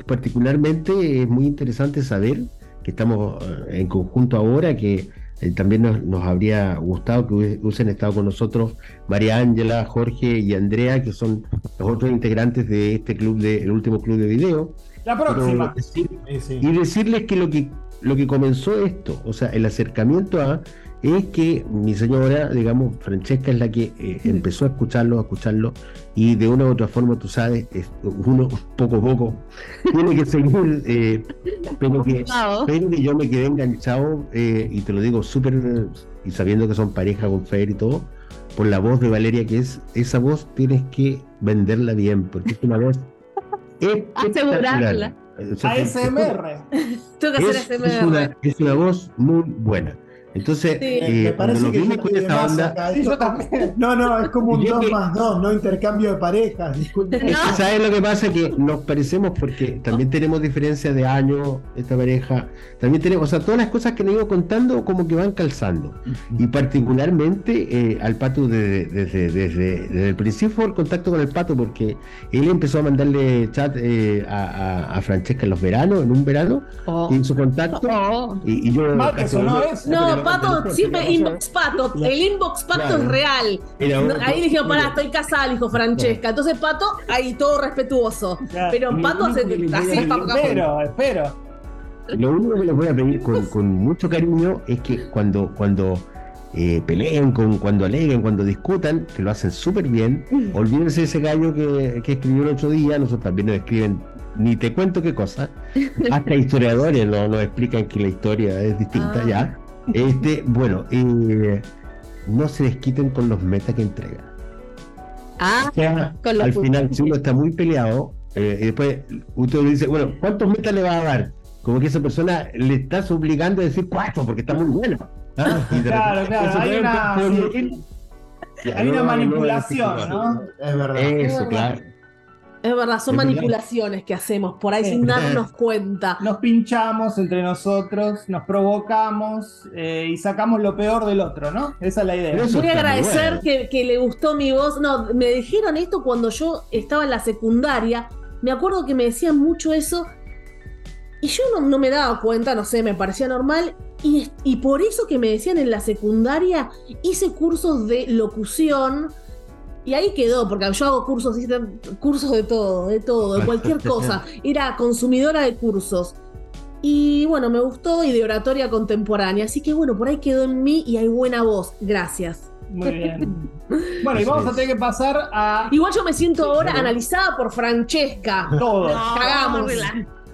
particularmente es muy interesante saber que estamos en conjunto ahora, que también nos, habría gustado que hubiesen estado con nosotros María Ángela, Jorge y Andrea, que son los otros integrantes de este club, de, el último club de video. La próxima. Y decirles que lo que lo que comenzó esto, o sea, el acercamiento a es que mi señora, digamos, Francesca es la que eh, empezó a escucharlo, a escucharlo, y de una u otra forma, tú sabes, uno poco a poco tiene que seguir, eh, pero, que, que, yo me quedé enganchado, eh, y te lo digo súper, y sabiendo que son pareja con Fer y todo, por la voz de Valeria, que es, esa voz tienes que venderla bien, porque es una voz... Asegurarla. ASMR. Hacer ASMR. una, es una voz muy buena. Entonces, eh, me parece que esta onda. No, no, es como un 2 más 2, no intercambio de parejas. Disculpe. ¿Sabes lo que pasa? Que nos parecemos porque también tenemos diferencias de años, esta pareja. También tenemos, o sea, todas las cosas que nos iba contando como que van calzando. Y particularmente eh, al pato desde, desde, desde, el principio el contacto con el pato porque él empezó a mandarle chat eh, a, Francesca en los veranos, en un verano, oh. en su contacto. Oh. Y, yo. no, es. No, Pato, siempre inbox Pato. El inbox Pato es real. ahí dijeron, pará, estoy casada, dijo Francesca. Entonces Pato, ahí todo respetuoso. Pero Pato se así Espero, espero. Lo único que les voy a pedir con, mucho cariño es que cuando, cuando eh, peleen, con, cuando aleguen, cuando discutan, que lo hacen súper bien, olvídense de ese gallo que, que escribió el otro día, nosotros también nos escriben ni te cuento qué cosa. Hasta historiadores nos, nos explican que la historia es distinta ah. ya. Este, bueno, eh, no se desquiten con los metas que entrega. Ah, al final, si uno está muy peleado, eh, y después usted le dice, bueno, ¿cuántos metas le va a dar? Como que esa persona le estás obligando a decir cuatro, porque está muy bueno. ¿ah? claro, claro, hay una, hay una manipulación, ¿no? Es verdad. Eso, claro. Es verdad, son manipulaciones que hacemos por ahí sin darnos cuenta. Nos pinchamos entre nosotros, nos provocamos eh, y sacamos lo peor del otro, ¿no? Esa es la idea. Voy a agradecer que, que, le gustó mi voz. No, me dijeron esto cuando yo estaba en la secundaria. Me acuerdo que me decían mucho eso. Y yo no, no me daba cuenta, no sé, me parecía normal. Y, y por eso que me decían en la secundaria, hice cursos de locución y ahí quedó, porque yo hago cursos, cursos de todo, de todo, de cualquier cosa. Era consumidora de cursos. Y bueno, me gustó y de oratoria contemporánea. Así que bueno, por ahí quedó en mí y hay buena voz. Gracias. Muy bien. Bueno, y vamos a tener que pasar a. Igual yo me siento ahora analizada por Francesca. Todo. Cagamos.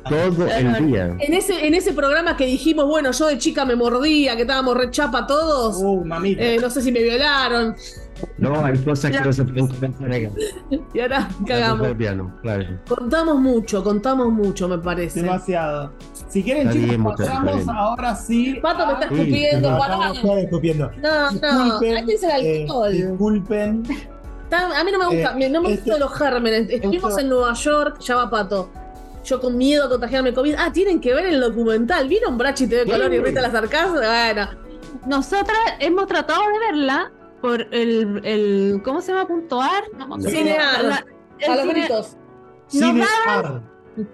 Todo el día. En ese, en ese programa que dijimos, bueno, yo de chica me mordía, que estábamos rechapa todos. Uh, mamita. Eh, no sé si me violaron. No, hay cosas que no se pueden comentar acá. Y ahora cagamos. Contamos mucho, contamos mucho, me parece. Demasiado. Si quieren, chicos, pasamos ahora sí. Pato me está escupiendo, no, No, no, escupiendo. No, no, ahí es el eh, disculpen. A mí no me gusta, eh, no me este, los gérmenes. Estuvimos en Nueva York, ya va Pato. Yo con miedo a contagiarme COVID. Ah, tienen que ver el documental. ¿Vieron Brachi TV Color y Rita las Arcas? Bueno. Nosotras hemos tratado de verla por el, el ¿cómo se llama? Punto ar. Cinear. a los gritos. Nos daban,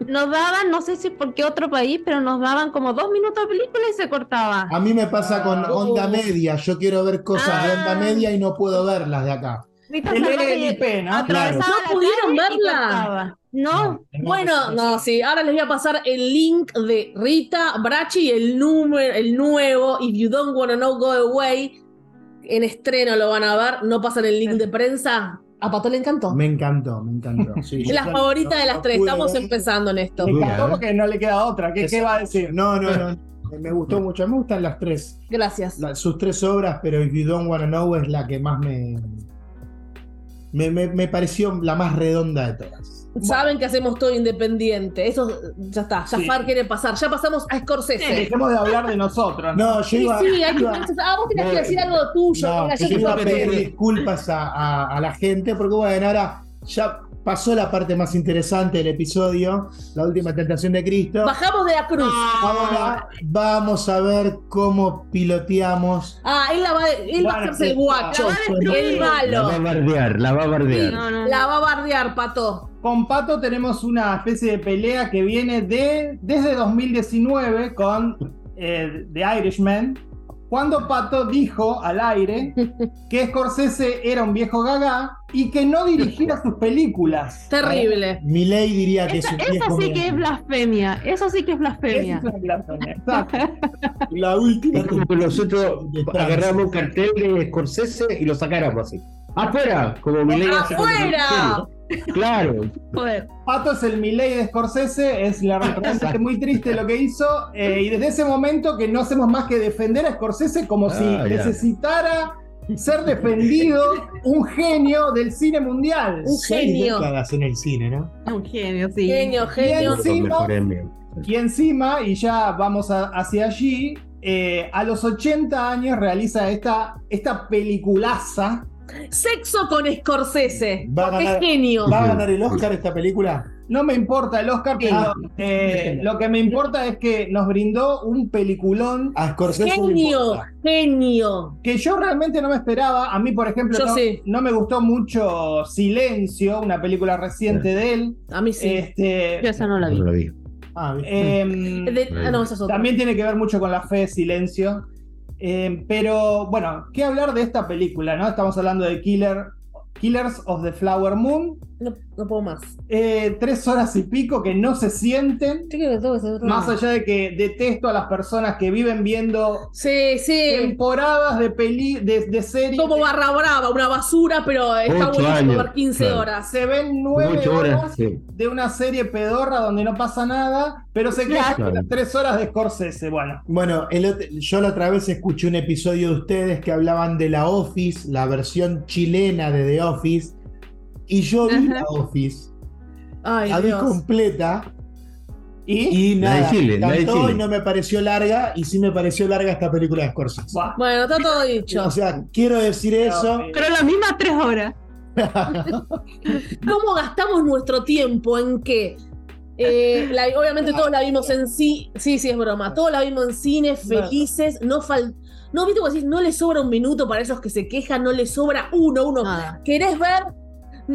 nos daban, no sé si por qué otro país, pero nos daban como dos minutos de película y se cortaba. A mí me pasa con ah. onda media. Yo quiero ver cosas de onda ah. media y no puedo verlas de acá. El LLP, ¿no? Claro. ¿No pudieron verla? No, bueno, no, sí. Ahora les voy a pasar el link de Rita Brachi, el número, el nuevo If You Don't Wanna Know Go Away, en estreno lo van a ver, no pasan el link de prensa. A Pato le encantó. Me encantó, me encantó. es la favorita de las tres, estamos empezando en esto. Me encantó porque no le queda otra. ¿Qué, ¿qué va a decir? No, no, no. Me gustó mucho, me gustan las tres. Gracias. sus tres obras, pero If You Don't Wanna Know es la que más me, me, me, me pareció la más redonda de todas. Saben que hacemos todo independiente. Eso ya está. Jafar quiere pasar. Ya pasamos a Scorsese. dejemos de hablar de nosotros. No, yo iba, sí, sí, hay Ah, vos tenías que decir algo tuyo. No, yo, iba a pedir disculpas a, a, la gente porque, bueno, ahora ya pasó la parte más interesante del episodio, la última tentación de Cristo. Bajamos de la cruz. Ahora vamos a ver cómo piloteamos. Ah, él, la va, él va a hacerse el guacho, el malo. La va a bardear, la va a bardear. La va a bardear, Pato. Con Pato tenemos una especie de pelea que viene de desde 2019 con eh, The Irishman, cuando Pato dijo al aire que Scorsese era un viejo gaga y que no dirigía sus películas. Terrible. Mi ley diría que es un Eso sí que es blasfemia. Eso sí que es blasfemia. Eso es blasfemia. Exacto. La última. Es como que nosotros agarramos un cartel de Scorsese y lo sacáramos así. ¡Afuera! Como mi ley ¡Afuera! Claro. Pato es el Miley de Scorsese, es la realmente muy triste lo que hizo. Eh, y desde ese momento que no hacemos más que defender a Scorsese como si ah, necesitara ser defendido un genio del cine mundial. Un genio. en el cine, ¿no? Un genio, sí. Genio, genio. Y encima, y ya vamos hacia allí, eh, a los 80 años realiza esta, esta peliculaza Sexo con Scorsese. Va genio. ¿Va a ganar el Oscar esta película? No me importa el Oscar, pero eh, lo que me importa es que nos brindó un peliculón. A Scorsese genio, genio. Que yo realmente no me esperaba. A mí, por ejemplo, no, me gustó mucho Silencio, una película reciente de él. A mí sí. Este, yo esa no la vi. Ah, em, ah, también tiene que ver mucho con la fe, Silencio. Eh, pero bueno, ¿qué hablar de esta película? ¿no? Estamos hablando de Killer, Killers of the Flower Moon. No, puedo más. Eh, tres horas y pico que no se sienten. más allá de que detesto a las personas que viven viendo sí, sí. temporadas de peli de, de series. Como barra brava, una basura, pero está buenísimo ver 15 horas. Se ven nueve horas de una serie pedorra donde no pasa nada, pero se quedan tres horas de Scorsese. Bueno, bueno yo la otra vez escuché un episodio de ustedes que hablaban de la Office, la versión chilena de The Office y yo vi la Office. Ay, la vi completa. Y, nada, y no me pareció larga, y sí me pareció larga esta película de Scorsese. Bueno, está todo dicho. O sea, quiero decir eso. Pero las mismas tres horas. ¿Cómo gastamos nuestro tiempo en qué? Eh, obviamente todos la vimos en sí, sí, sí es broma, todos la vimos en cine, felices, no fal no viste decís, no le sobra un minuto para esos que se quejan, no le sobra uno, uno. ¿Querés ver?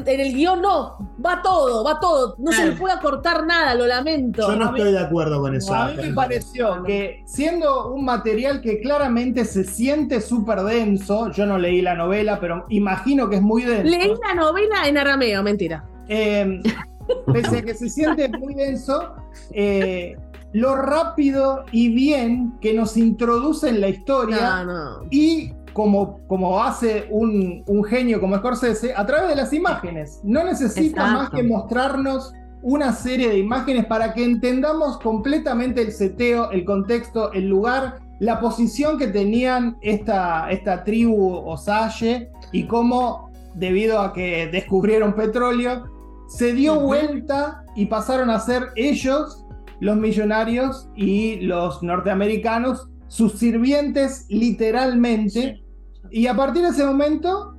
En el guion no, va todo, va todo. No se le puede acortar nada, lo lamento. Yo no estoy de acuerdo con eso. A mí me pareció que siendo un material que claramente se siente súper denso, yo no leí la novela, pero imagino que es muy denso. Leí la novela en arameo, mentira. Em, pese a que se siente muy denso, eh, lo rápido y bien que nos introduce en la historia y como, como hace un, genio como Scorsese, a través de las imágenes. No necesita más que mostrarnos una serie de imágenes para que entendamos completamente el seteo, el contexto, el lugar, la posición que tenían esta, esta tribu Osage y cómo, debido a que descubrieron petróleo, se dio vuelta y pasaron a ser ellos los millonarios y los norteamericanos sus sirvientes literalmente y a partir de ese momento,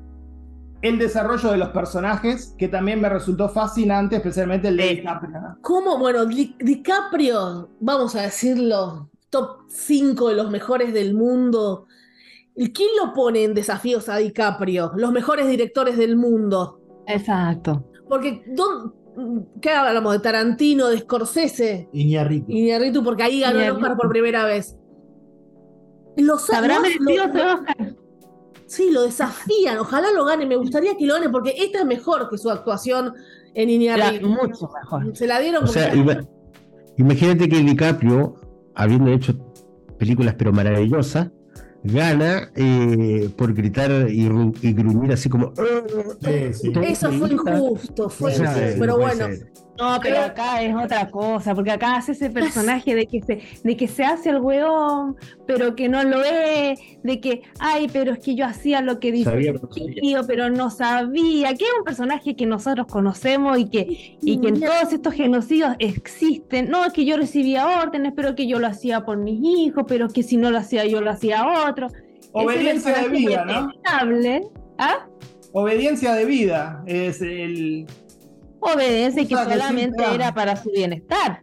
el desarrollo de los personajes, que también me resultó fascinante, especialmente el de DiCaprio. ¿Cómo? Bueno, DiCaprio, vamos a decirlo, top 5 de los mejores del mundo. ¿Quién lo pone en desafíos a DiCaprio? Los mejores directores del mundo. Exacto. Porque, ¿qué hablamos? ¿De Tarantino, de Scorsese? Iñarritu. Iñarritu, porque ahí ganó el Oscar por primera vez. Los, ¿Habrá merecido ese Oscar? Sí, lo desafían. Ojalá lo gane. Me gustaría que lo gane porque esta es mejor que su actuación en Iñárritu. Mucho mejor. Se la dieron. O sea, imagínate que DiCaprio, habiendo hecho películas pero maravillosas, gana eh, por gritar y, gruñir así como. Eso fue injusto, fue pero bueno. No, pero acá es otra cosa, porque acá hace ese personaje de que se, de que se hace el weón, pero que no lo es, de que, ay, pero es que yo hacía lo que dice tío, pero no sabía, que es un personaje que nosotros conocemos y que, y que en todos estos genocidios existen. No, es que yo recibía órdenes, pero que yo lo hacía por mis hijos, pero que si no lo hacía yo lo hacía otro. Obediencia de vida, ¿no? ¿Ah? Obediencia de vida es el obedece que solamente era para su bienestar.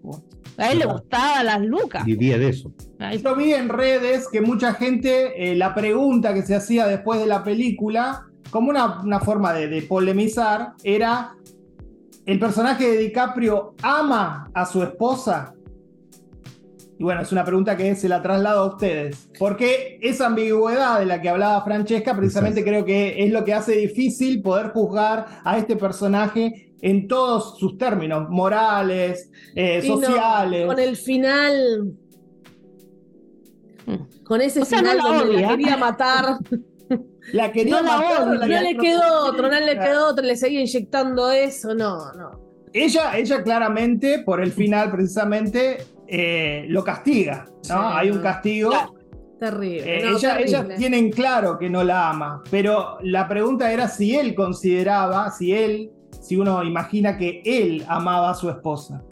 A él le gustaban las lucas. Vivía de eso. Yo vi en redes que mucha gente, eh, la pregunta que se hacía después de la película, como una, una forma de, de, polemizar, era, ¿el personaje de DiCaprio ama a su esposa? Y bueno, es una pregunta que se la traslado a ustedes. Porque esa ambigüedad de la que hablaba Francesca, precisamente creo que es lo que hace difícil poder juzgar a este personaje en todos sus términos, morales, eh, sociales. con el final. Hmm. Con ese final donde la quería matar. La quería no matar. no le quedó otro, no le quedó otro, le seguía inyectando eso, no, no. Ella, ella claramente, por el final precisamente, eh, lo castiga, ¿no? Hay un castigo. Terrible. Eh, ella, ellas tienen claro que no la ama, pero la pregunta era si él consideraba, si él, si uno imagina que él amaba a su esposa.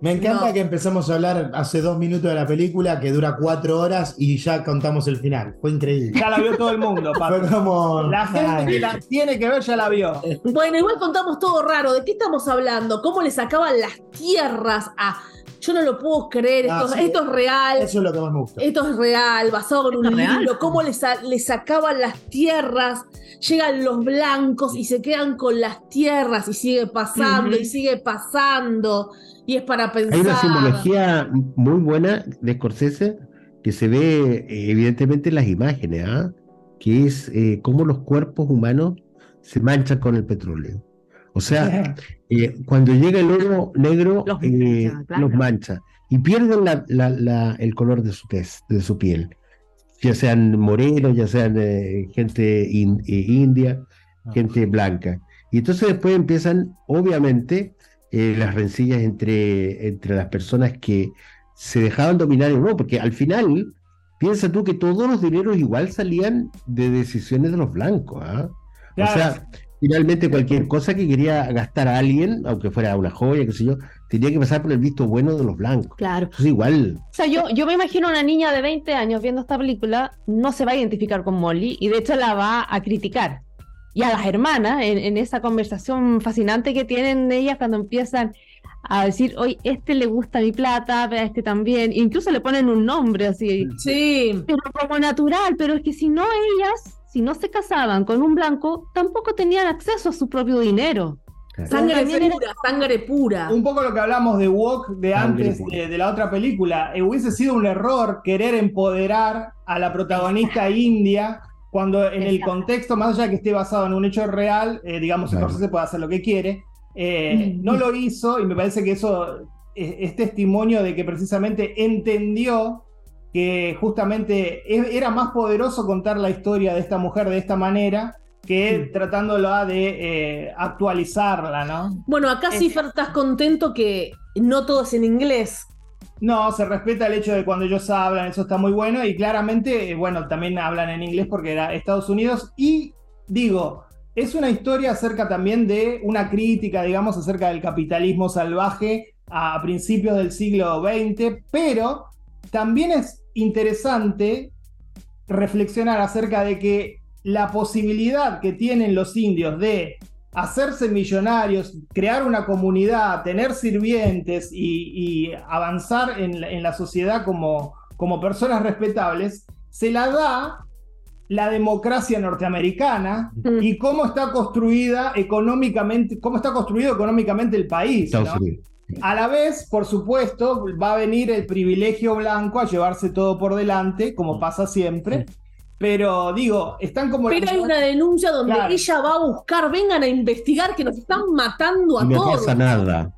Me encanta que empezamos a hablar hace dos minutos de la película que dura cuatro horas y ya contamos el final. Fue increíble. Ya la vio todo el mundo, Fue como... La gente que la tiene que ver ya la vio. Bueno, igual contamos todo raro. ¿De qué estamos hablando? ¿Cómo le sacaban las tierras a yo no lo puedo creer, ah, esto, es real. Eso es lo que más me gusta. Esto es real, basado en un libro, cómo le, sacaban las tierras, llegan los blancos y se quedan con las tierras y sigue pasando y sigue pasando. Y es para pensar. Hay una simbología muy buena de Scorsese que se ve eh, evidentemente en las imágenes, ¿ah? que es eh, cómo los cuerpos humanos se manchan con el petróleo. O sea, eh, cuando llega el oro negro, los, eh, mancha, y pierden el color de su de su piel. Ya sean morenos, ya sean eh, gente india, ah. gente blanca. Y entonces después empiezan, obviamente, las rencillas entre, entre las personas que se dejaban dominar en no, porque al final, piensa tú que todos los dineros igual salían de decisiones de los blancos. ¿ah? O sea, finalmente cualquier cosa que quería gastar a alguien, aunque fuera una joya, qué sé yo, tenía que pasar por el visto bueno de los blancos. Claro. Es igual. O sea, yo, yo me imagino una niña de 20 años viendo esta película, no se va a identificar con Molly y de hecho la va a criticar. Y a las hermanas, en, esa conversación fascinante que tienen ellas cuando empiezan a decir, oye, este le gusta mi plata, a este también, incluso le ponen un nombre así. Sí. Pero como natural, pero es que si no ellas si no se casaban con un blanco, tampoco tenían acceso a su propio dinero. Sangre pura, sangre pura. Un poco lo que hablamos de Walk de antes de, la otra película. Eh, hubiese sido un error querer empoderar a la protagonista india cuando en el contexto, más allá de que esté basado en un hecho real, eh, digamos, el proceso puede hacer lo que quiere. Eh, no lo hizo y me parece que eso es testimonio de que precisamente entendió que justamente era más poderoso contar la historia de esta mujer de esta manera que tratándola de eh, actualizarla, ¿no? Bueno, acá sí estás contento que no todo es en inglés. No, se respeta el hecho de cuando ellos hablan, eso está muy bueno y claramente, eh, bueno, también hablan en inglés porque era Estados Unidos y digo, es una historia acerca también de una crítica, digamos, acerca del capitalismo salvaje a principios del siglo XX, pero también es interesante reflexionar acerca de que la posibilidad que tienen los indios de hacerse millonarios, crear una comunidad, tener sirvientes y, avanzar en, la sociedad como, como personas respetables, se la da la democracia norteamericana mm. y cómo está construida económicamente, cómo está construido económicamente el país. A la vez, por supuesto, va a venir el privilegio blanco a llevarse todo por delante, como pasa siempre. Pero digo, están como. Pero hay una denuncia donde ella va a buscar, vengan a investigar que nos están matando a todos. No pasa nada.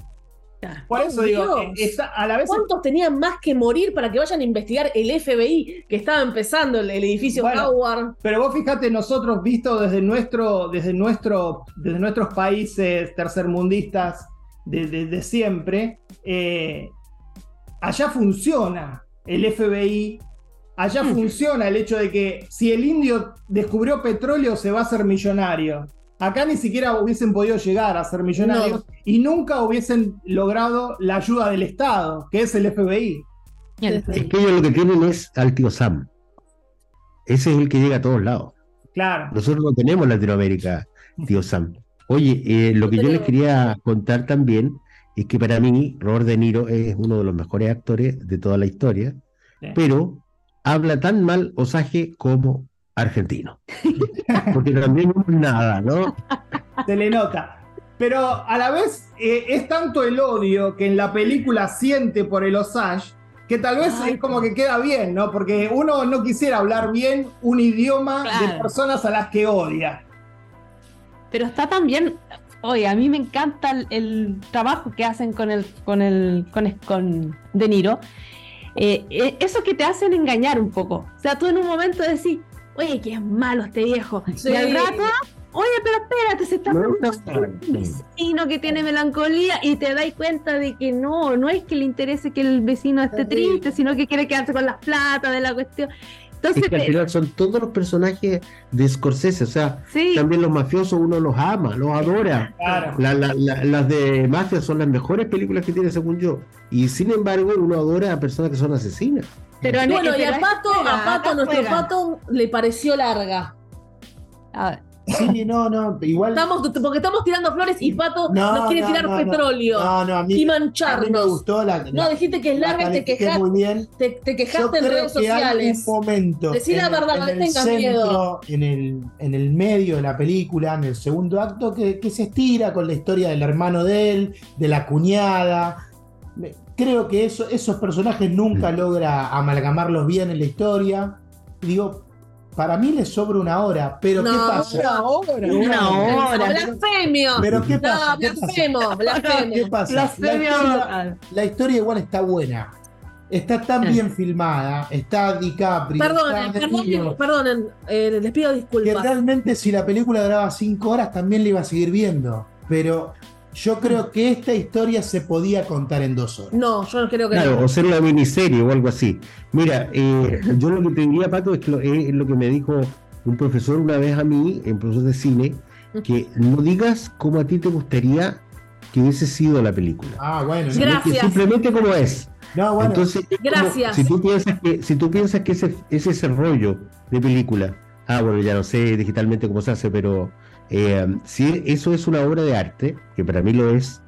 Por eso digo, eh, a la vez. ¿Cuántos tenían más que morir para que vayan a investigar el FBI que estaba empezando el, edificio Howard? Pero vos fíjate, nosotros, visto desde nuestro, desde nuestro, desde nuestros países tercermundistas, de, siempre, eh, allá funciona el FBI, allá mm. funciona el hecho de que si el indio descubrió petróleo se va a hacer millonario. Acá ni siquiera hubiesen podido llegar a ser millonarios y nunca hubiesen logrado la ayuda del Estado, que es el FBI. Es que ellos lo que tienen es al tío Sam. Ese es el que llega a todos lados. Claro. Nosotros no tenemos Latinoamérica, tío Sam. Oye, eh, lo que yo les quería contar también es que para mí Robert De Niro es uno de los mejores actores de toda la historia, pero habla tan mal Osage como argentino. Porque también no es nada, ¿no? Se le nota. Pero a la vez eh, es tanto el odio que en la película siente por el Osage que tal vez es como que queda bien, ¿no? Porque uno no quisiera hablar bien un idioma de personas a las que odia. Pero está también, oye, a mí me encanta el, trabajo que hacen con el, con el, con, con De Niro. Eh, eh, eso que te hacen engañar un poco. O sea, tú en un momento decís, oye, qué malo este viejo. Y al rato Oye, pero espérate, se está un vecino que tiene melancolía y te das cuenta de que no, no es que le interese que el vecino esté triste, sino que quiere quedarse con las plata de la cuestión. Entonces, al final son todos los personajes de Scorsese, o sea, también los mafiosos uno los ama, los adora. las de mafia son las mejores películas que tiene según yo. Y sin embargo uno adora a personas que son asesinas. Pero bueno, y a Pato, a Pato, nuestro Pato, le pareció larga. A ver. Sí, no, no, igual. Estamos, porque estamos tirando flores y Pato nos quiere tirar petróleo y mancharnos. A mí me gustó la. No, dijiste que es larga y te quejaste. Muy bien. Te, te quejaste en redes sociales. un momento. Decí la verdad, no tengas miedo. En el, en el medio de la película, en el segundo acto, que, que se estira con la historia del hermano de él, de la cuñada. Creo que eso, esos personajes nunca logra amalgamarlos bien en la historia. Digo, para mí le sobra una hora, pero ¿qué pasa? Una hora. Una hora. Blasfemio. Pero ¿qué pasa? No, blasfemo, blasfemo. ¿Qué pasa? La historia, igual está buena. Está tan bien filmada, está DiCaprio. Perdón, perdón, perdón eh, les pido disculpas. Que realmente si la película duraba cinco horas también la iba a seguir viendo. Pero yo creo que esta historia se podía contar en dos horas. No, yo creo que claro, o ser una miniserie o algo así. Mira, eh, yo lo que te diría, Pato, es, lo, es lo que me dijo un profesor una vez a mí, en profesor de cine, que no digas cómo a ti te gustaría que hubiese sido la película. Ah, bueno. Gracias. Simplemente como es. No, bueno. Entonces, Gracias. si tú piensas que, si tú piensas que ese, ese es el rollo de película, ah, bueno, ya no sé digitalmente cómo se hace, pero eh, si eso es una obra de arte, que para mí lo es,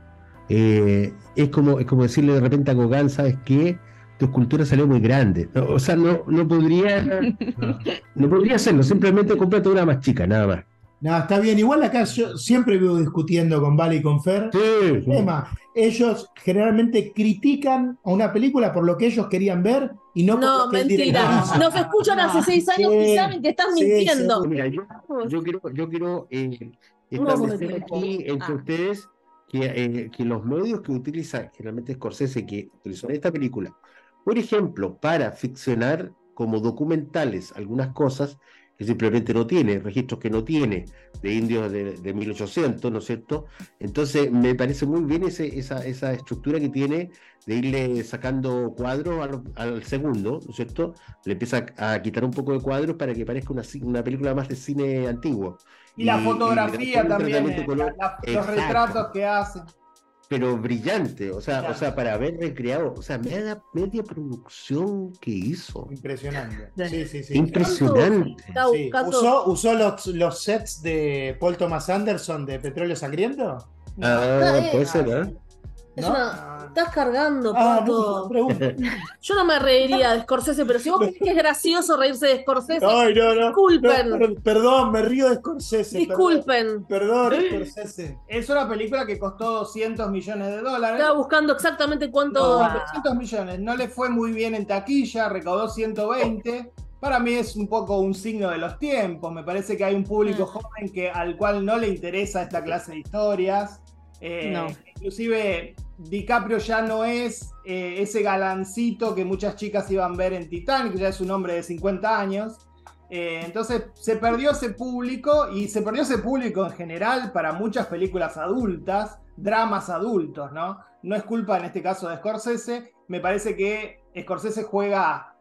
eh, es, como, es como decirle de repente a Gauguin, ¿sabes qué? Tu escultura salió muy grande. o sea, no, no podría no. podría hacerlo, simplemente cómprate una más chica, nada más. No, está bien. Igual acá yo siempre vivo discutiendo con Vale y con Fer. Sí, tema. Ellos generalmente critican a una película por lo que ellos querían ver y no, no por lo que mentira. Nos escuchan hace seis años y saben que están mintiendo. Mira, yo, yo, quiero, yo quiero eh, establecer aquí entre ah. ustedes que, eh, que, los medios que utiliza generalmente Scorsese, que utilizó en esta película, por ejemplo, para ficcionar como documentales algunas cosas, simplemente no tiene, registros que no tiene de indios de, 1800, ¿no es cierto? Entonces me parece muy bien ese, esa, esa estructura que tiene de irle sacando cuadros al, segundo, ¿no es cierto? Le empieza a, quitar un poco de cuadros para que parezca una, una película más de cine antiguo. Y, la fotografía también, eh, los retratos que hace pero brillante, o sea, o sea, para haber recreado, o sea, media, media producción que hizo. Impresionante. Sí, sí, sí. Impresionante. ¿Usó, usó los, los, sets de Paul Thomas Anderson de Petróleo Sangriento? Ah, puede ser, ¿eh? Estás cargando, ah, Yo no me reiría de Scorsese, pero si vos crees que es gracioso reírse de Scorsese, Ay, no, no, disculpen. perdón, me río de Scorsese. Disculpen. Perdón, Scorsese. Es una película que costó 200 millones de dólares. Estaba buscando exactamente cuánto. 200 millones. No le fue muy bien en taquilla, recaudó 120 para mí es un poco un signo de los tiempos. Me parece que hay un público mm. joven que, al cual no le interesa esta clase de historias. Eh, inclusive DiCaprio ya no es eh, ese galancito que muchas chicas iban a ver en Titanic, ya es un hombre de 50 años. Eh, entonces se perdió ese público y se perdió ese público en general para muchas películas adultas, dramas adultos, ¿no? No es culpa en este caso de Scorsese, me parece que Scorsese juega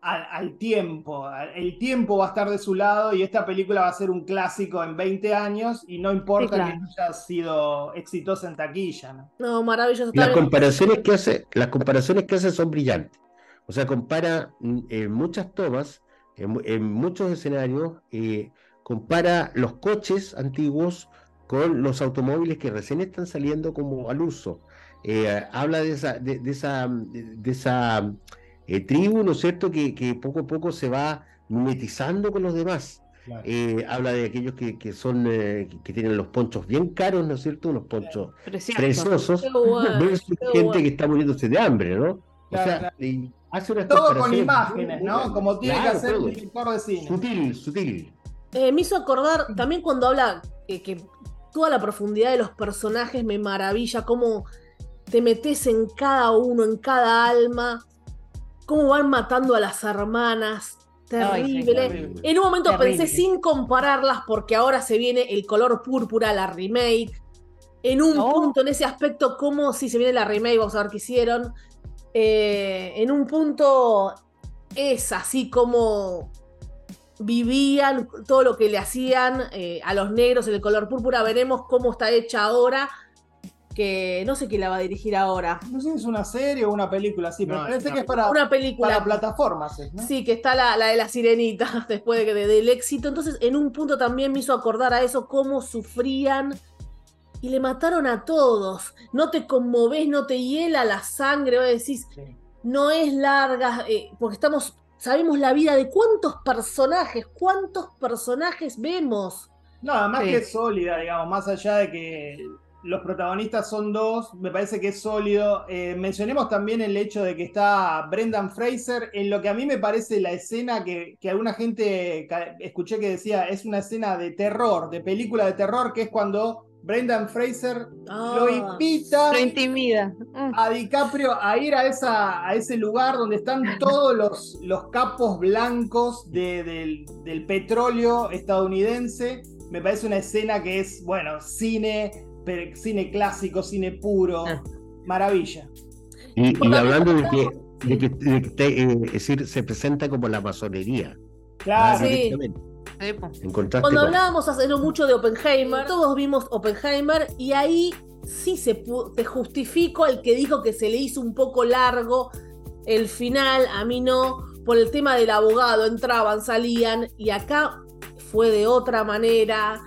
al, tiempo. El tiempo va a estar de su lado y esta película va a ser un clásico en 20 años y no importa que haya sido exitosa en taquilla. No, no maravilloso. Las comparaciones, que hace, las comparaciones que hace son brillantes. O sea, compara mm, en muchas tomas, en, muchos escenarios, eh, compara los coches antiguos con los automóviles que recién están saliendo como al uso. Eh, habla de esa, de, esa, de esa eh, tribu, ¿no es cierto?, que, que, poco a poco se va mimetizando con los demás. Eh, habla de aquellos que, que son que tienen los ponchos bien caros, ¿no es cierto? Unos ponchos preciosos, gente que está muriéndose de hambre, ¿no? o sea, hace una Todo con imágenes, ¿no? Como tiene que hacer un director de cine. Sutil, sutil. me hizo acordar también cuando habla que toda la profundidad de los personajes me maravilla, cómo te metes en cada uno, en cada alma, cómo van matando a las hermanas. Terrible. En un momento pensé sin compararlas porque ahora se viene el color púrpura, la remake. En un oh. punto, en ese aspecto, como si se viene la remake, vamos a ver qué hicieron. Eh, en un punto es así como vivían, todo lo que le hacían eh, a los negros en el color púrpura. Veremos cómo está hecha ahora. Que no sé quién la va a dirigir ahora. No sé si es una serie o una película, sí, pero parece que es para, una película. para plataformas. Sí, que está la, de la sirenita después de, del éxito. Entonces, en un punto también me hizo acordar a eso, cómo sufrían y le mataron a todos. No te conmoves, no te hiela la sangre, o decís, no es larga, eh, porque estamos sabemos la vida de cuántos personajes, cuántos personajes vemos. No, además que es sólida, digamos, más allá de que los protagonistas son dos, me parece que es sólido. Eh, mencionemos también el hecho de que está Brendan Fraser en lo que a mí me parece la escena que, que alguna gente escuché que decía es una escena de terror, de película de terror, que es cuando Brendan Fraser lo ah. invita mm. a DiCaprio a ir a, esa, a ese lugar donde están todos los, los capos blancos del, petróleo estadounidense. Me parece una escena que es, bueno, cine, cine clásico, cine puro, ah. maravilla. Y, hablando de que, eh, decir, se presenta como la masonería. Claro, sí. Cuando hablábamos hace no mucho de Oppenheimer, todos vimos Oppenheimer y ahí sí se te justifico al que dijo que se le hizo un poco largo el final, a mí no, por el tema del abogado, entraban, salían y acá fue de otra manera.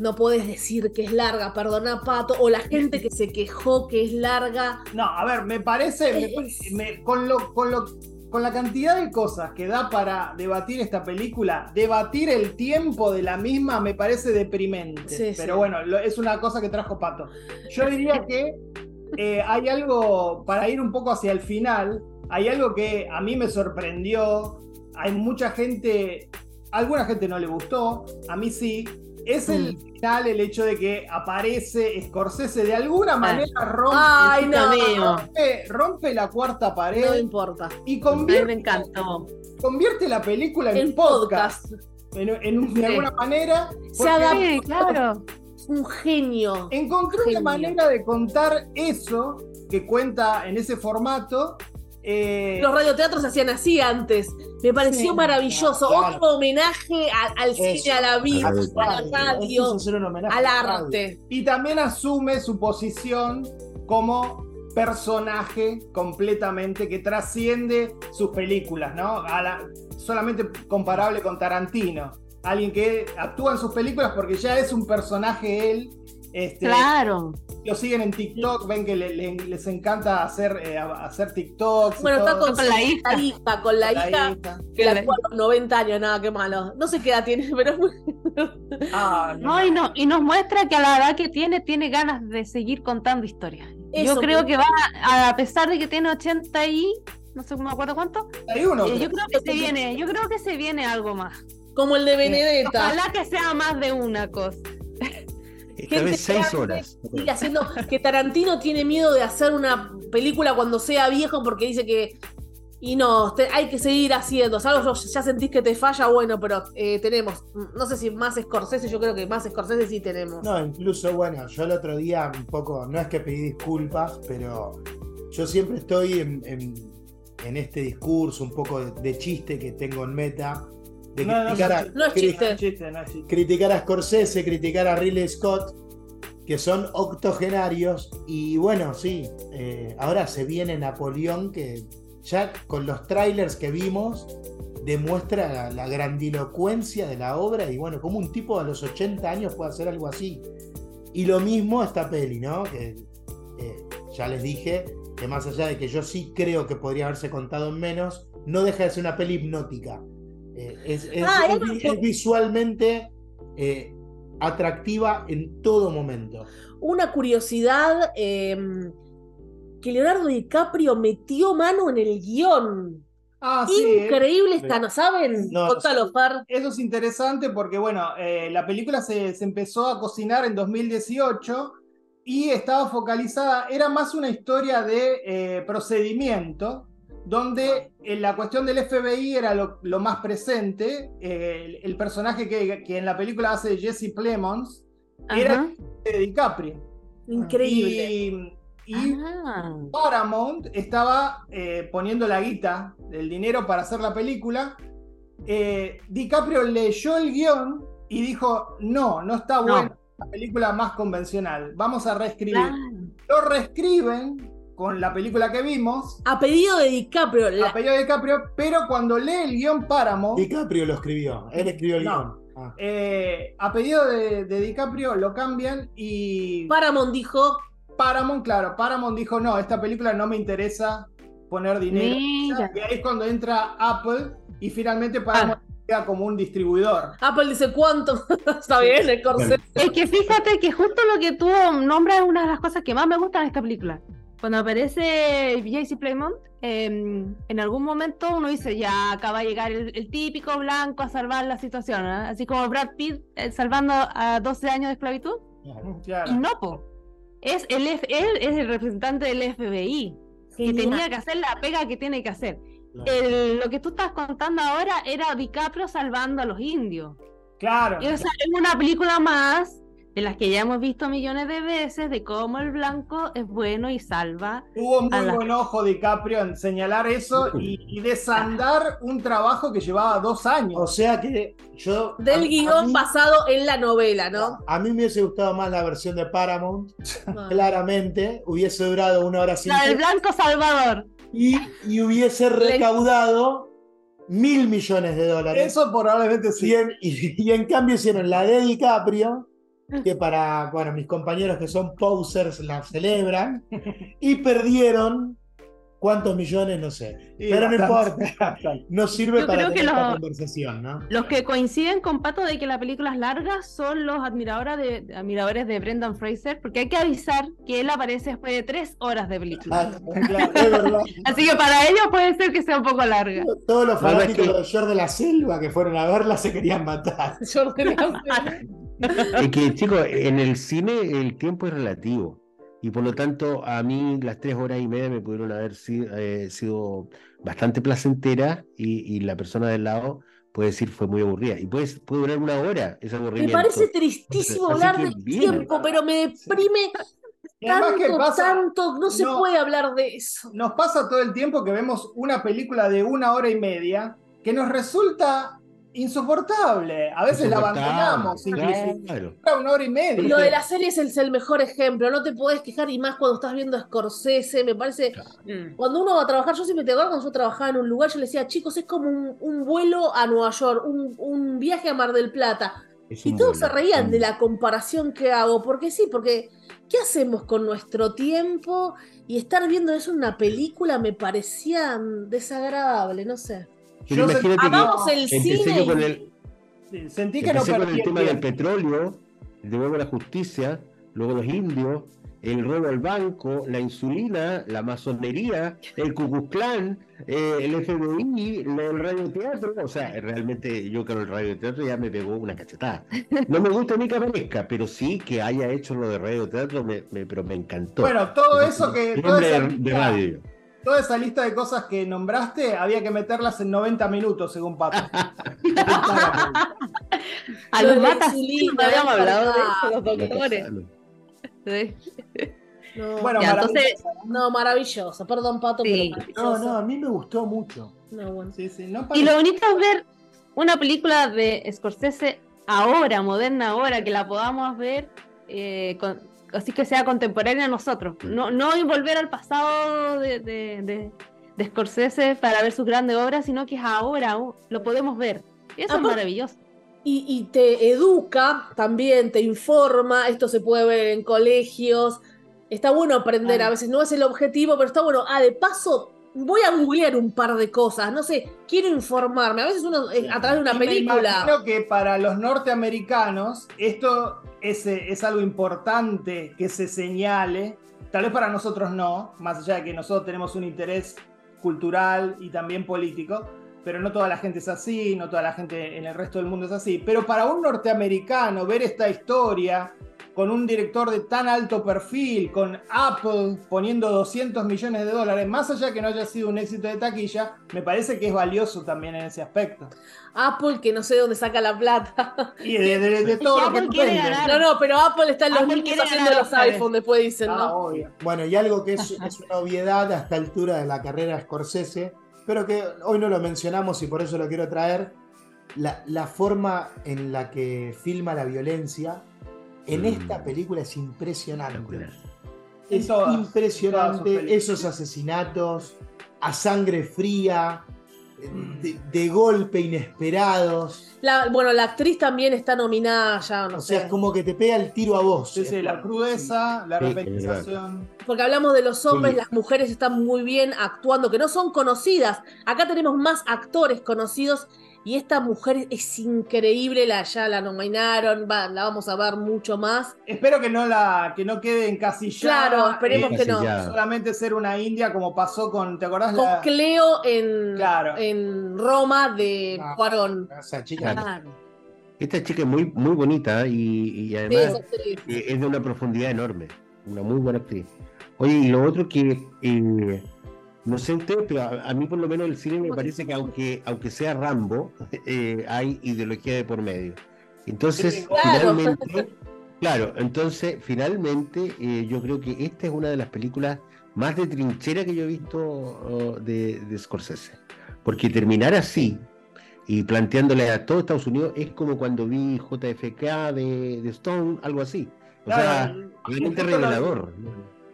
No puedes decir que es larga, perdona Pato, o la gente que se quejó que es larga. No, a ver, me parece, con, lo, con lo con la cantidad de cosas que da para debatir esta película, debatir el tiempo de la misma me parece deprimente. Pero bueno, es una cosa que trajo Pato. Yo diría que eh, hay algo, para ir un poco hacia el final, hay algo que a mí me sorprendió. Hay mucha gente, alguna gente no le gustó, a mí sí, es el mm. final el hecho de que aparece Scorsese de alguna manera rompe, rompe, la cuarta pared. No importa. Y convierte, me encantó. convierte la película en, podcast. En, de alguna manera. Se adaptó. claro. Un genio. Encontró una manera de contar eso que cuenta en ese formato eh, Los radioteatros se hacían así antes. Me pareció maravilloso. Otro homenaje al cine, a la vida, a la radio, al arte. Y también asume su posición como personaje completamente que trasciende sus películas, ¿no? solamente comparable con Tarantino. Alguien que actúa en sus películas porque ya es un personaje él este, claro. Lo siguen en TikTok, ven que les encanta hacer, eh, hacer TikToks. Bueno, está con, la hija, con la, hija, que la tuvo a los 90 años, nada, qué malo. No sé qué edad tiene, pero ah, no, y, no, y nos muestra que a la edad que tiene, tiene ganas de seguir contando historias. Yo creo que va, a, pesar de que tiene 80 y no sé, me acuerdo cuánto. Hay uno. Eh, yo creo que se viene, yo creo que se viene algo más. Como el de Benedetta. Ojalá que sea más de una cosa. Seis horas. haciendo que Tarantino tiene miedo de hacer una película cuando sea viejo porque dice que. Y no, hay que seguir haciendo. Salvo ya sentís que te falla, bueno, pero eh, tenemos. No sé si más Scorsese, yo creo que más Scorsese sí tenemos. No, incluso, bueno, yo el otro día un poco, no es que pedí disculpas, pero yo siempre estoy en, este discurso un poco de chiste que tengo en meta criticar, a, criticar a Scorsese, criticar a Ridley Scott, que son octogenarios. Y bueno, sí, eh, ahora se viene Napoleón, que ya con los trailers que vimos demuestra la, grandilocuencia de la obra y bueno, como un tipo a los 80 años puede hacer algo así. Y lo mismo esta peli, ¿no? Que eh, ya les dije que más allá de que yo sí creo que podría haberse contado en menos, no deja de ser una peli hipnótica. Eh, es, Ah, es- visualmente eh, atractiva en todo momento. Una curiosidad, eh, que Leonardo DiCaprio metió mano en el guion. Ah, sí. eh. Increíble esta, ¿no saben? No, Contalo, Far. Eso es interesante porque, bueno, eh, la película se, se empezó a cocinar en 2018 y estaba focalizada, era más una historia de eh, procedimiento, donde eh, la cuestión del FBI era lo, lo más presente. eh, el, el personaje que, que en la película hace Jesse Plemons era Ajá. de DiCaprio. Increíble. Y, y Ah. Paramount estaba eh, poniendo la guita, el dinero para hacer la película. Eh, DiCaprio leyó el guion y dijo, no, no está No. buena la película más convencional, vamos a reescribir. Claro. Lo reescriben con la película que vimos, A pedido de DiCaprio. la- a pedido de DiCaprio, pero cuando lee el guion Paramount, DiCaprio lo escribió, él escribió el No. guion. Ah. eh, a pedido de, de DiCaprio lo cambian y Paramount dijo, Paramount, claro, Paramount dijo, no, esta película no me interesa poner dinero. Mira. Y ahí es cuando entra Apple y finalmente Paramount queda como un distribuidor. Apple dice, ¿cuánto? Está bien, el corset. Es que fíjate que justo lo que tú nombras es una de las cosas que más me gustan de esta película. Cuando aparece JC Playmont, eh, en algún momento uno dice, ya acaba de llegar el, el típico blanco a salvar la situación, ¿eh? así como Brad Pitt eh, salvando a 12 años de esclavitud. Claro. Y no, po. Es el F- él es el representante del FBI, que Genial. tenía que hacer la pega que tiene que hacer. Claro. El- lo que tú estás contando ahora era DiCaprio salvando a los indios. Claro. Y, o sea, es una película más de las que ya hemos visto millones de veces de cómo el blanco es bueno y salva. Tuvo muy la- buen ojo DiCaprio en señalar eso y, y desandar un trabajo que llevaba dos O años. sea que yo. Del a guion mí- basado en la novela, ¿no? A mí me hubiese gustado más la versión de Paramount, Ah. claramente. Hubiese durado una hora La del blanco salvador. y, y hubiese recaudado mil millones de dólares. Eso probablemente Y sí. en, y- y en cambio hicieron la de DiCaprio, que para bueno, mis compañeros que son posers la celebran, y perdieron cuántos millones, no sé. Y Pero no importa, no sirve Yo para tener que esta lo- conversación, ¿no? Los que coinciden con Pato de que la película es larga son los admiradores de, admiradores de Brendan Fraser, porque hay que avisar que él aparece después de tres horas de película. Ah, claro, es verdad. Así que para ellos puede ser que sea un poco larga. Todos los No, no, es fanáticos que- de George de la Selva que fueron a verla se querían matar. Jordan Lance. Es que, chicos, en el cine el tiempo es relativo. Y por lo tanto, a mí las tres horas y media me pudieron haber eh, sido bastante placenteras y, y la persona del lado puede decir fue muy aburrida. Y puede, puede durar una hora ese Me aburrimiento. parece tristísimo Así hablar del bien. tiempo, pero me deprime Y además, ¿qué tanto, pasa? tanto, no se No. puede hablar de eso. Nos pasa todo el tiempo que vemos una película de una hora y media que nos resulta insoportable. A veces la abandonamos. inclusive. Claro. Dura Una hora y media. Lo de las series es el mejor ejemplo, no te podés quejar y más cuando estás viendo Scorsese, me parece, cuando uno va a trabajar, yo siempre te acuerdo cuando yo trabajaba en un lugar, yo le decía, chicos, es como un, un vuelo a Nueva York, un, un viaje a Mar del Plata. Es Y todos se reían de la comparación que hago, porque sí, porque ¿qué hacemos con nuestro tiempo? Y estar viendo eso en una película me parecía desagradable, no sé. Yo imagínate que el cine con el, Sí, Sentí que no con el el tema del petróleo, de nuevo la justicia, luego los indios, el robo al banco, la insulina, la masonería, el Klan, eh, el FBI, lo del radioteatro. O sea, realmente yo creo que el radioteatro ya me pegó una cachetada. No me gusta ni que aparezca, pero sí que haya hecho lo de radioteatro, me, me- pero me encantó. Bueno, todo eso que. Toda hombre esa, de, de radio. Toda esa lista de cosas que nombraste había que meterlas en 90 minutos, según Pato. A Lo los matas, no habíamos hablado de eso, los doctores. Sí. No, Bueno, Ya, maravilloso. entonces- no, maravilloso. Perdón, Pato, Sí. pero No, maravilloso. no, a mí me gustó mucho. No, bueno. Sí, sí, no Y lo bonito es ver una película de Scorsese ahora, moderna ahora, que la podamos ver, eh, con- así que sea contemporánea a nosotros. No, no y volver al pasado de, de, de- de Scorsese para ver sus grandes obras, sino que es ahora, uh, lo podemos ver. Y eso es maravilloso. y, te educa también, te informa, esto se puede ver en colegios, está bueno aprender, a veces no es el objetivo, pero está bueno, ah, de paso voy a googlear un par de cosas, no sé, quiero informarme, a veces uno eh, a través de una película. Creo que para los norteamericanos esto es, es algo importante que se señale, tal vez para nosotros no, más allá de que nosotros tenemos un interés cultural y también político, pero no toda la gente es así, no toda la gente en el resto del mundo es así. Pero para un norteamericano ver esta historia con un director de tan alto perfil, con Apple poniendo 200 millones de dólares, más allá de que no haya sido un éxito de taquilla, me parece que es valioso también en ese aspecto. Apple, que no sé dónde saca la plata. Y de, todo lo que No, no, pero Apple está en los niños haciendo los iPhones, después dicen, ¿no? Ah, bueno, y algo que es, es una obviedad a esta altura de la carrera Scorsese pero que hoy no lo mencionamos y por eso lo quiero traer, la, forma en la que filma la violencia en mm. esta película es impresionante. Es impresionante esos asesinatos a sangre fría, de, golpe, inesperados. bueno, la actriz también está nominada ya, no o sea, es como que te pega el tiro a vos. Sí, sí, la crudeza, la repetización. Porque hablamos de los hombres, las mujeres están muy bien actuando, que no son conocidas. Acá tenemos más actores conocidos y esta mujer es increíble, la, ya la nominaron, va, la vamos a ver mucho más. Espero que no la que no quede encasillada. Claro, esperemos que no. Solamente ser una india como pasó con, ¿te acordás? Con Cleo en, en Roma de ah, Cuarón. Esa chica. Esta chica es muy, muy bonita y, además es de una profundidad enorme. Una muy buena actriz. Oye, y lo otro que eh, no sé usted, pero a, mí por lo menos el cine me parece que aunque, aunque sea Rambo, eh, hay ideología de por medio. Entonces, finalmente, claro, entonces, finalmente, eh, yo creo que esta es una de las películas más de trinchera que yo he visto oh, de, de, Scorsese. Porque terminar así y planteándole a todo Estados Unidos es como cuando vi JFK de, de Stone, algo así. O sea, realmente revelador.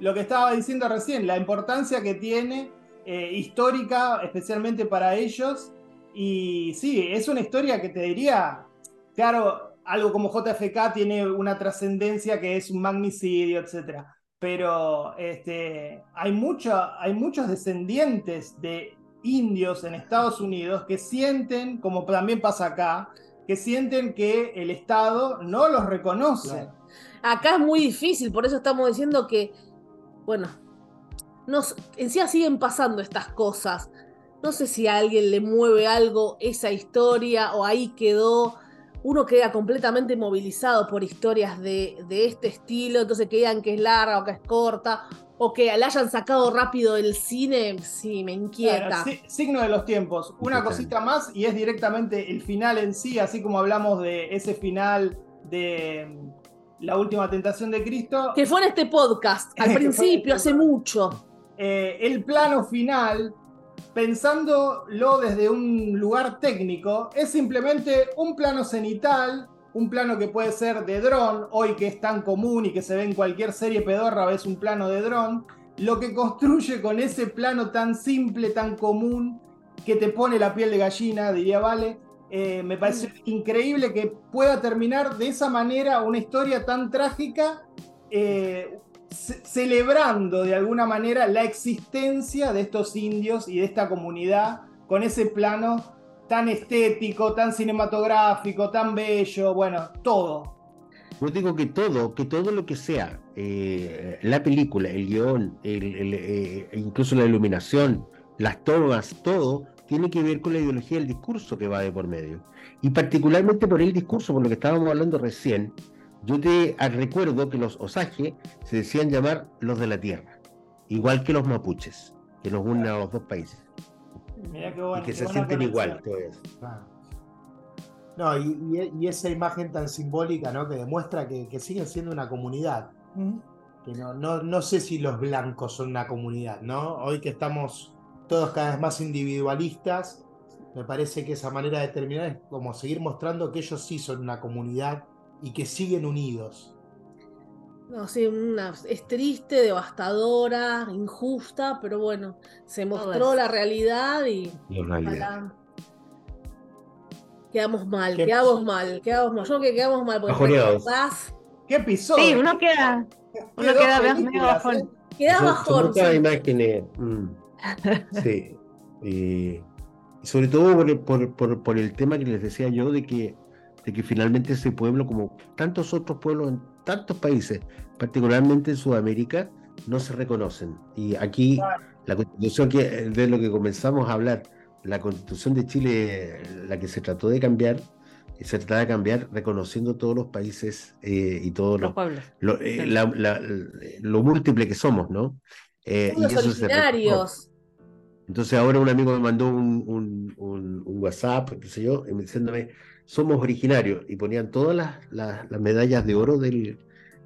Lo que estaba diciendo recién, la importancia que tiene eh, histórica, especialmente para ellos. Y sí, es una historia que te diría, claro, algo como JFK tiene una trascendencia que es un magnicidio, etc. Pero este, hay, mucho, hay muchos descendientes de indios en Estados Unidos que sienten, como también pasa acá, que sienten que el Estado no los reconoce. Acá es muy difícil, por eso estamos diciendo que, bueno, nos, encima siguen pasando estas cosas. No sé si a alguien le mueve algo esa historia o ahí quedó. Uno queda completamente movilizado por historias de, este estilo, entonces que digan que es larga o que es corta, o que la hayan sacado rápido del cine, sí, me inquieta. signo de los tiempos. Una cosita más y es directamente el final en sí, así como hablamos de ese final de mm, La última tentación de Cristo. Que fue en este podcast, al principio, hace mucho. Eh, el plano final, pensándolo desde un lugar técnico, es simplemente un plano cenital, un plano que puede ser de dron, hoy que es tan común y que se ve en cualquier serie pedorra, ves un plano de dron, lo que construye con ese plano tan simple, tan común, que te pone la piel de gallina, diría Vale, eh, me parece increíble que pueda terminar de esa manera una historia tan trágica, eh, celebrando de alguna manera la existencia de estos indios y de esta comunidad con ese plano tan estético, tan cinematográfico, tan bello, bueno, todo. Yo digo que todo, que todo lo que sea, eh, la película, el guion, eh, incluso la iluminación, las tomas, todo, tiene que ver con la ideología del discurso que va de por medio. Y particularmente por el discurso, por lo que estábamos hablando recién, yo te recuerdo que los Osage se decían llamar los de la tierra, igual que los mapuches, que nos unen a los dos países. y que se sienten igual No, y, esa imagen tan simbólica, ¿no? Que demuestra que, siguen siendo una comunidad. Que no, no, no, sé si los blancos son una comunidad, ¿no? Hoy que estamos todos cada vez más individualistas, me parece que esa manera de terminar es como seguir mostrando que ellos sí son una comunidad y que siguen unidos. No, sí, una, es triste, devastadora, injusta, pero bueno, se mostró la realidad y... La realidad. Quedamos mal, quedamos mal, quedamos mal. Yo creo que quedamos mal. Porque ¿Qué episodio? Sí, uno queda. Uno queda medio bajón. ¿eh? Queda bajón. imágenes. Mm. Sí. Y, sobre todo por, por, por, el tema que les decía yo de que, de que finalmente ese pueblo, como tantos otros pueblos en tantos países, particularmente en Sudamérica, no se reconocen. Y aquí la constitución que de lo que comenzamos a hablar, la constitución de Chile, la que se trató de cambiar, se trataba de cambiar reconociendo todos los países eh, y todos los, pueblos. Eh, lo, múltiple que somos, ¿no? Eh, y originarios. Entonces ahora un amigo me mandó un, un, WhatsApp, qué sé yo, diciéndome, somos originarios, y ponían todas las, las, medallas de oro del,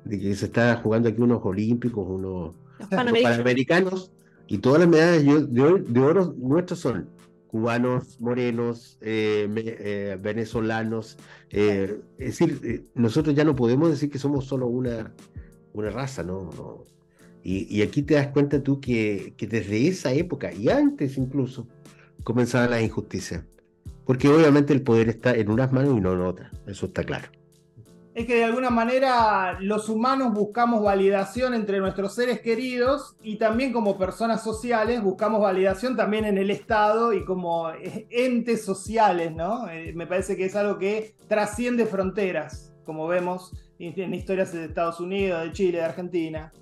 de que se está jugando aquí unos olímpicos, unos, panamericanos, y todas las medallas de, de oro nuestros son cubanos, morenos, eh, eh, venezolanos. Eh, es decir, nosotros ya no podemos decir que somos solo una, una raza, ¿no? Y, aquí te das cuenta tú que, que, desde esa época, y antes incluso, comenzaban las injusticias. Porque obviamente el poder está en unas manos y no en otras, eso está claro es que de alguna manera los humanos buscamos validación entre nuestros seres queridos y también como personas sociales buscamos validación también en el Estado y como entes sociales, ¿no? Eh, me parece que es algo que trasciende fronteras, como vemos en historias de Estados Unidos, de Chile, de Argentina.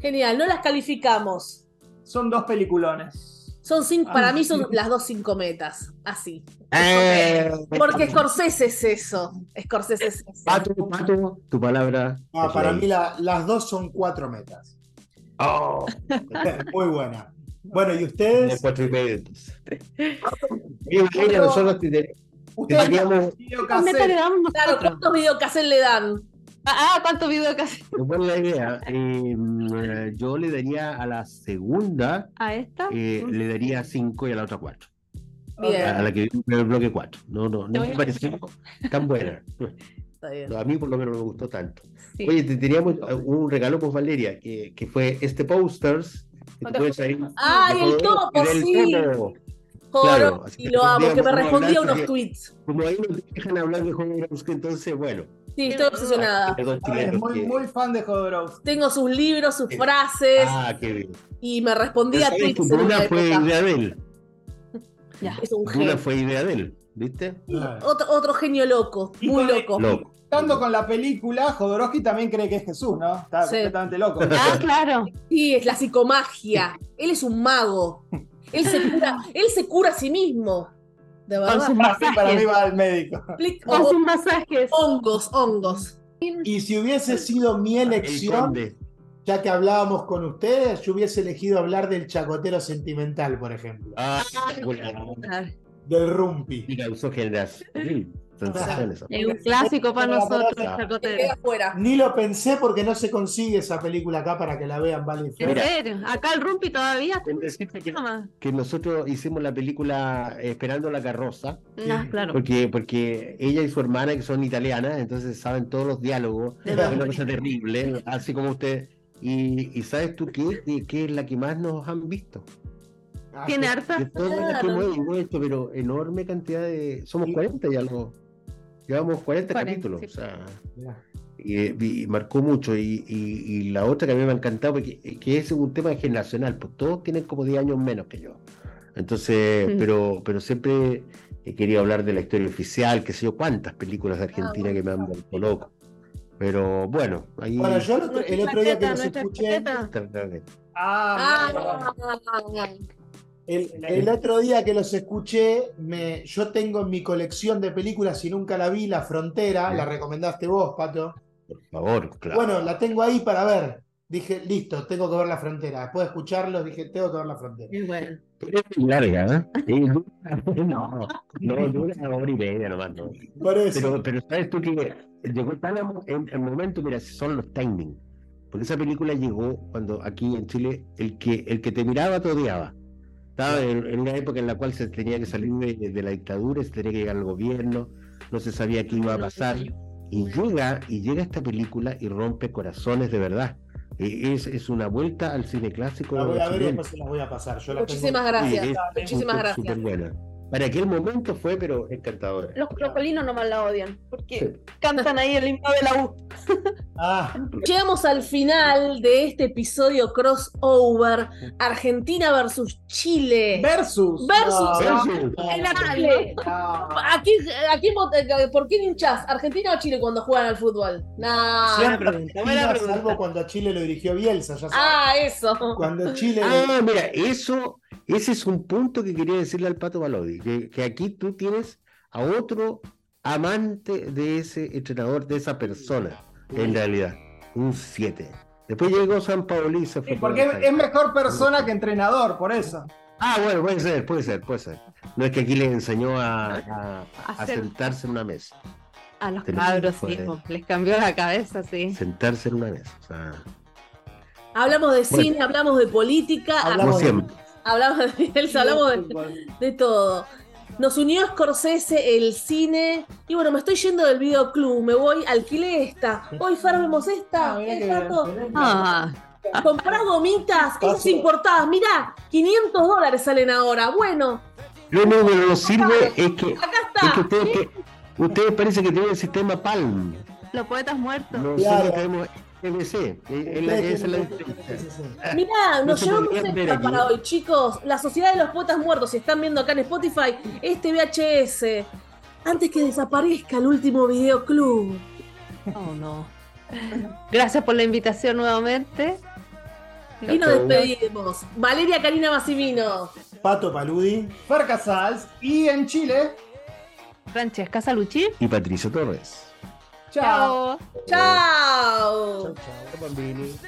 Genial, no las calificamos. Son dos peliculones. Son cinco, para mí son las dos cinco metas, así. Eh, porque Scorsese es eso. Scorsese es eso. Pato, Pato, tu palabra. para mí las dos son cuatro metas. Oh. Muy buena. Bueno, ¿y ustedes? Cuatro y medio. nosotros Ustedes teníamos... Claro, ¿cuántos videocassettes le dan? Ah, ¿cuántos videocassettes? Buena la idea. Eh, yo le daría a la segunda. ¿A esta? Eh, le daría cinco y a la otra cuatro. A la que viene el bloque cuatro. No, no, no me pareció tan buena. a mí por lo menos no me gustó tanto. Oye, te teníamos un regalo por Valeria, que, que fue este posters. Ah, y el topo, sí. Claro, y lo amo, que me respondía unos tweets. Como ahí nos dejan hablar de Jodorowsky, entonces, bueno. Sí, estoy obsesionada. Es muy, muy fan de Jodorowsky. Tengo sus libros, sus frases. Ah, qué bien. Y me respondía a tweets. Una fue idea de él. Ya. Es un genio. Una fue idea de él, ¿viste? Otro, otro genio loco, muy loco. loco. Estando con la película, Jodorowsky también cree que es Jesús, ¿no? Está completamente loco. Ah, claro. Sí, es la psicomagia. Él es un mago. Él se cura, él se cura a sí mismo. De verdad. Con sus masajes. Para mí va al médico. Con sus masajes. Hongos, hongos. Y si hubiese sido mi elección, ya que hablábamos con ustedes, yo hubiese elegido hablar del chacotero sentimental, por ejemplo. Ah, del rumpi. Y causó Es un clásico para nosotros, Ni lo pensé porque no se consigue esa película acá para que la vean, vale. Acá el Rumpi todavía. Que, nosotros hicimos la película Esperando la carroza. Ah, claro. Porque, porque ella y su hermana, que son italianas, entonces saben todos los diálogos. Es una cosa terrible, así como usted. Y, ¿sabes tú qué? ¿Qué es la que más nos han visto? Ah, Tiene harta. De todas las que hemos hecho, pero enorme cantidad de. Somos 40 ya algo. Llevamos 40, capítulos, o sea, y, marcó mucho. Y, la otra que a mí me ha encantado, porque, que es un tema generacional, pues todos tienen como 10 años menos que yo. Entonces, mm. pero, pero siempre he querido hablar de la historia oficial, que sé yo, cuántas películas de Argentina ah, que me han vuelto loco. Pero bueno, ahí. Bueno, yo el otro, día que los escuché. Ah, ah, el, otro día que los escuché, me, yo tengo en mi colección de películas y nunca la vi, La Frontera, la recomendaste vos, Pato. Por favor, claro. Bueno, la tengo ahí para ver. Dije, listo, tengo que ver La Frontera. Después de escucharlo, dije, tengo que ver La Frontera. Es bueno. Pero es larga, ¿eh? no, no, dura una hora y media nomás. No. Pero, pero sabes tú que llegó tan en el momento, mira, son los timing. Porque esa película llegó cuando aquí en Chile el que, el que te miraba te odiaba. Estaba en, una época en la cual se tenía que salir de, la dictadura, se tenía que llegar al gobierno, no se sabía qué iba a pasar. Y llega, y llega esta película y rompe corazones de verdad. E, es, es una vuelta al cine clásico. La voy a ver y después se la voy a pasar. Muchísimas gracias. Muchísimas gracias. buena. para aquel momento fue, pero encantadora. Los crocolinos nomás la odian, porque cantan ahí el himno de la U. ah. Llegamos al final de este episodio crossover Argentina versus Chile. Versus. Versus. Aquí, aquí, ¿por qué hinchas? ¿Argentina o Chile cuando juegan al fútbol? No. Siempre. Salvo cuando a Chile lo dirigió Bielsa, ya sabes. Ah, eso. Cuando Chile. Ah, mira, eso ese es un punto que quería decirle al Pato Balodi, que, aquí tú tienes a otro amante de ese entrenador, de esa persona, en realidad, un 7. Después llegó San Paolo y se fue. porque es, mejor persona que entrenador, por eso. Ah, bueno, puede ser, puede ser, puede ser. No es que aquí le enseñó a, sentarse en una mesa. A los cabros, sí, les cambió la cabeza, sí. Sentarse en una mesa. Hablamos de cine, hablamos de política, hablamos siempre. Hablamos de hablamos de, todo. Nos unió Scorsese, el cine. Y bueno, me estoy yendo del videoclub. Me voy, alquilé esta. Hoy Fer vemos esta. Ah, ah. Comprá gomitas, esas importadas. Mirá, 500 dólares salen ahora. Bueno. Lo único que nos sirve es que, Acá está. ustedes, ustedes parece que tienen el sistema Palm. Los poetas muertos. Nosotros tenemos PVC. Mirá, nos llevamos esta para hoy, chicos. La Sociedad de los Poetas Muertos, si están viendo acá en Spotify, este VHS. Antes que desaparezca el último videoclub. Oh, no. Gracias por la invitación nuevamente. Y nos despedimos. Valeria Karina Massimino. Pato Paludi. Fer Casals. Y en Chile. Francesca Salucci. Y Patricio Torres. Ciao. Ciao. Ciao, ciao bambini.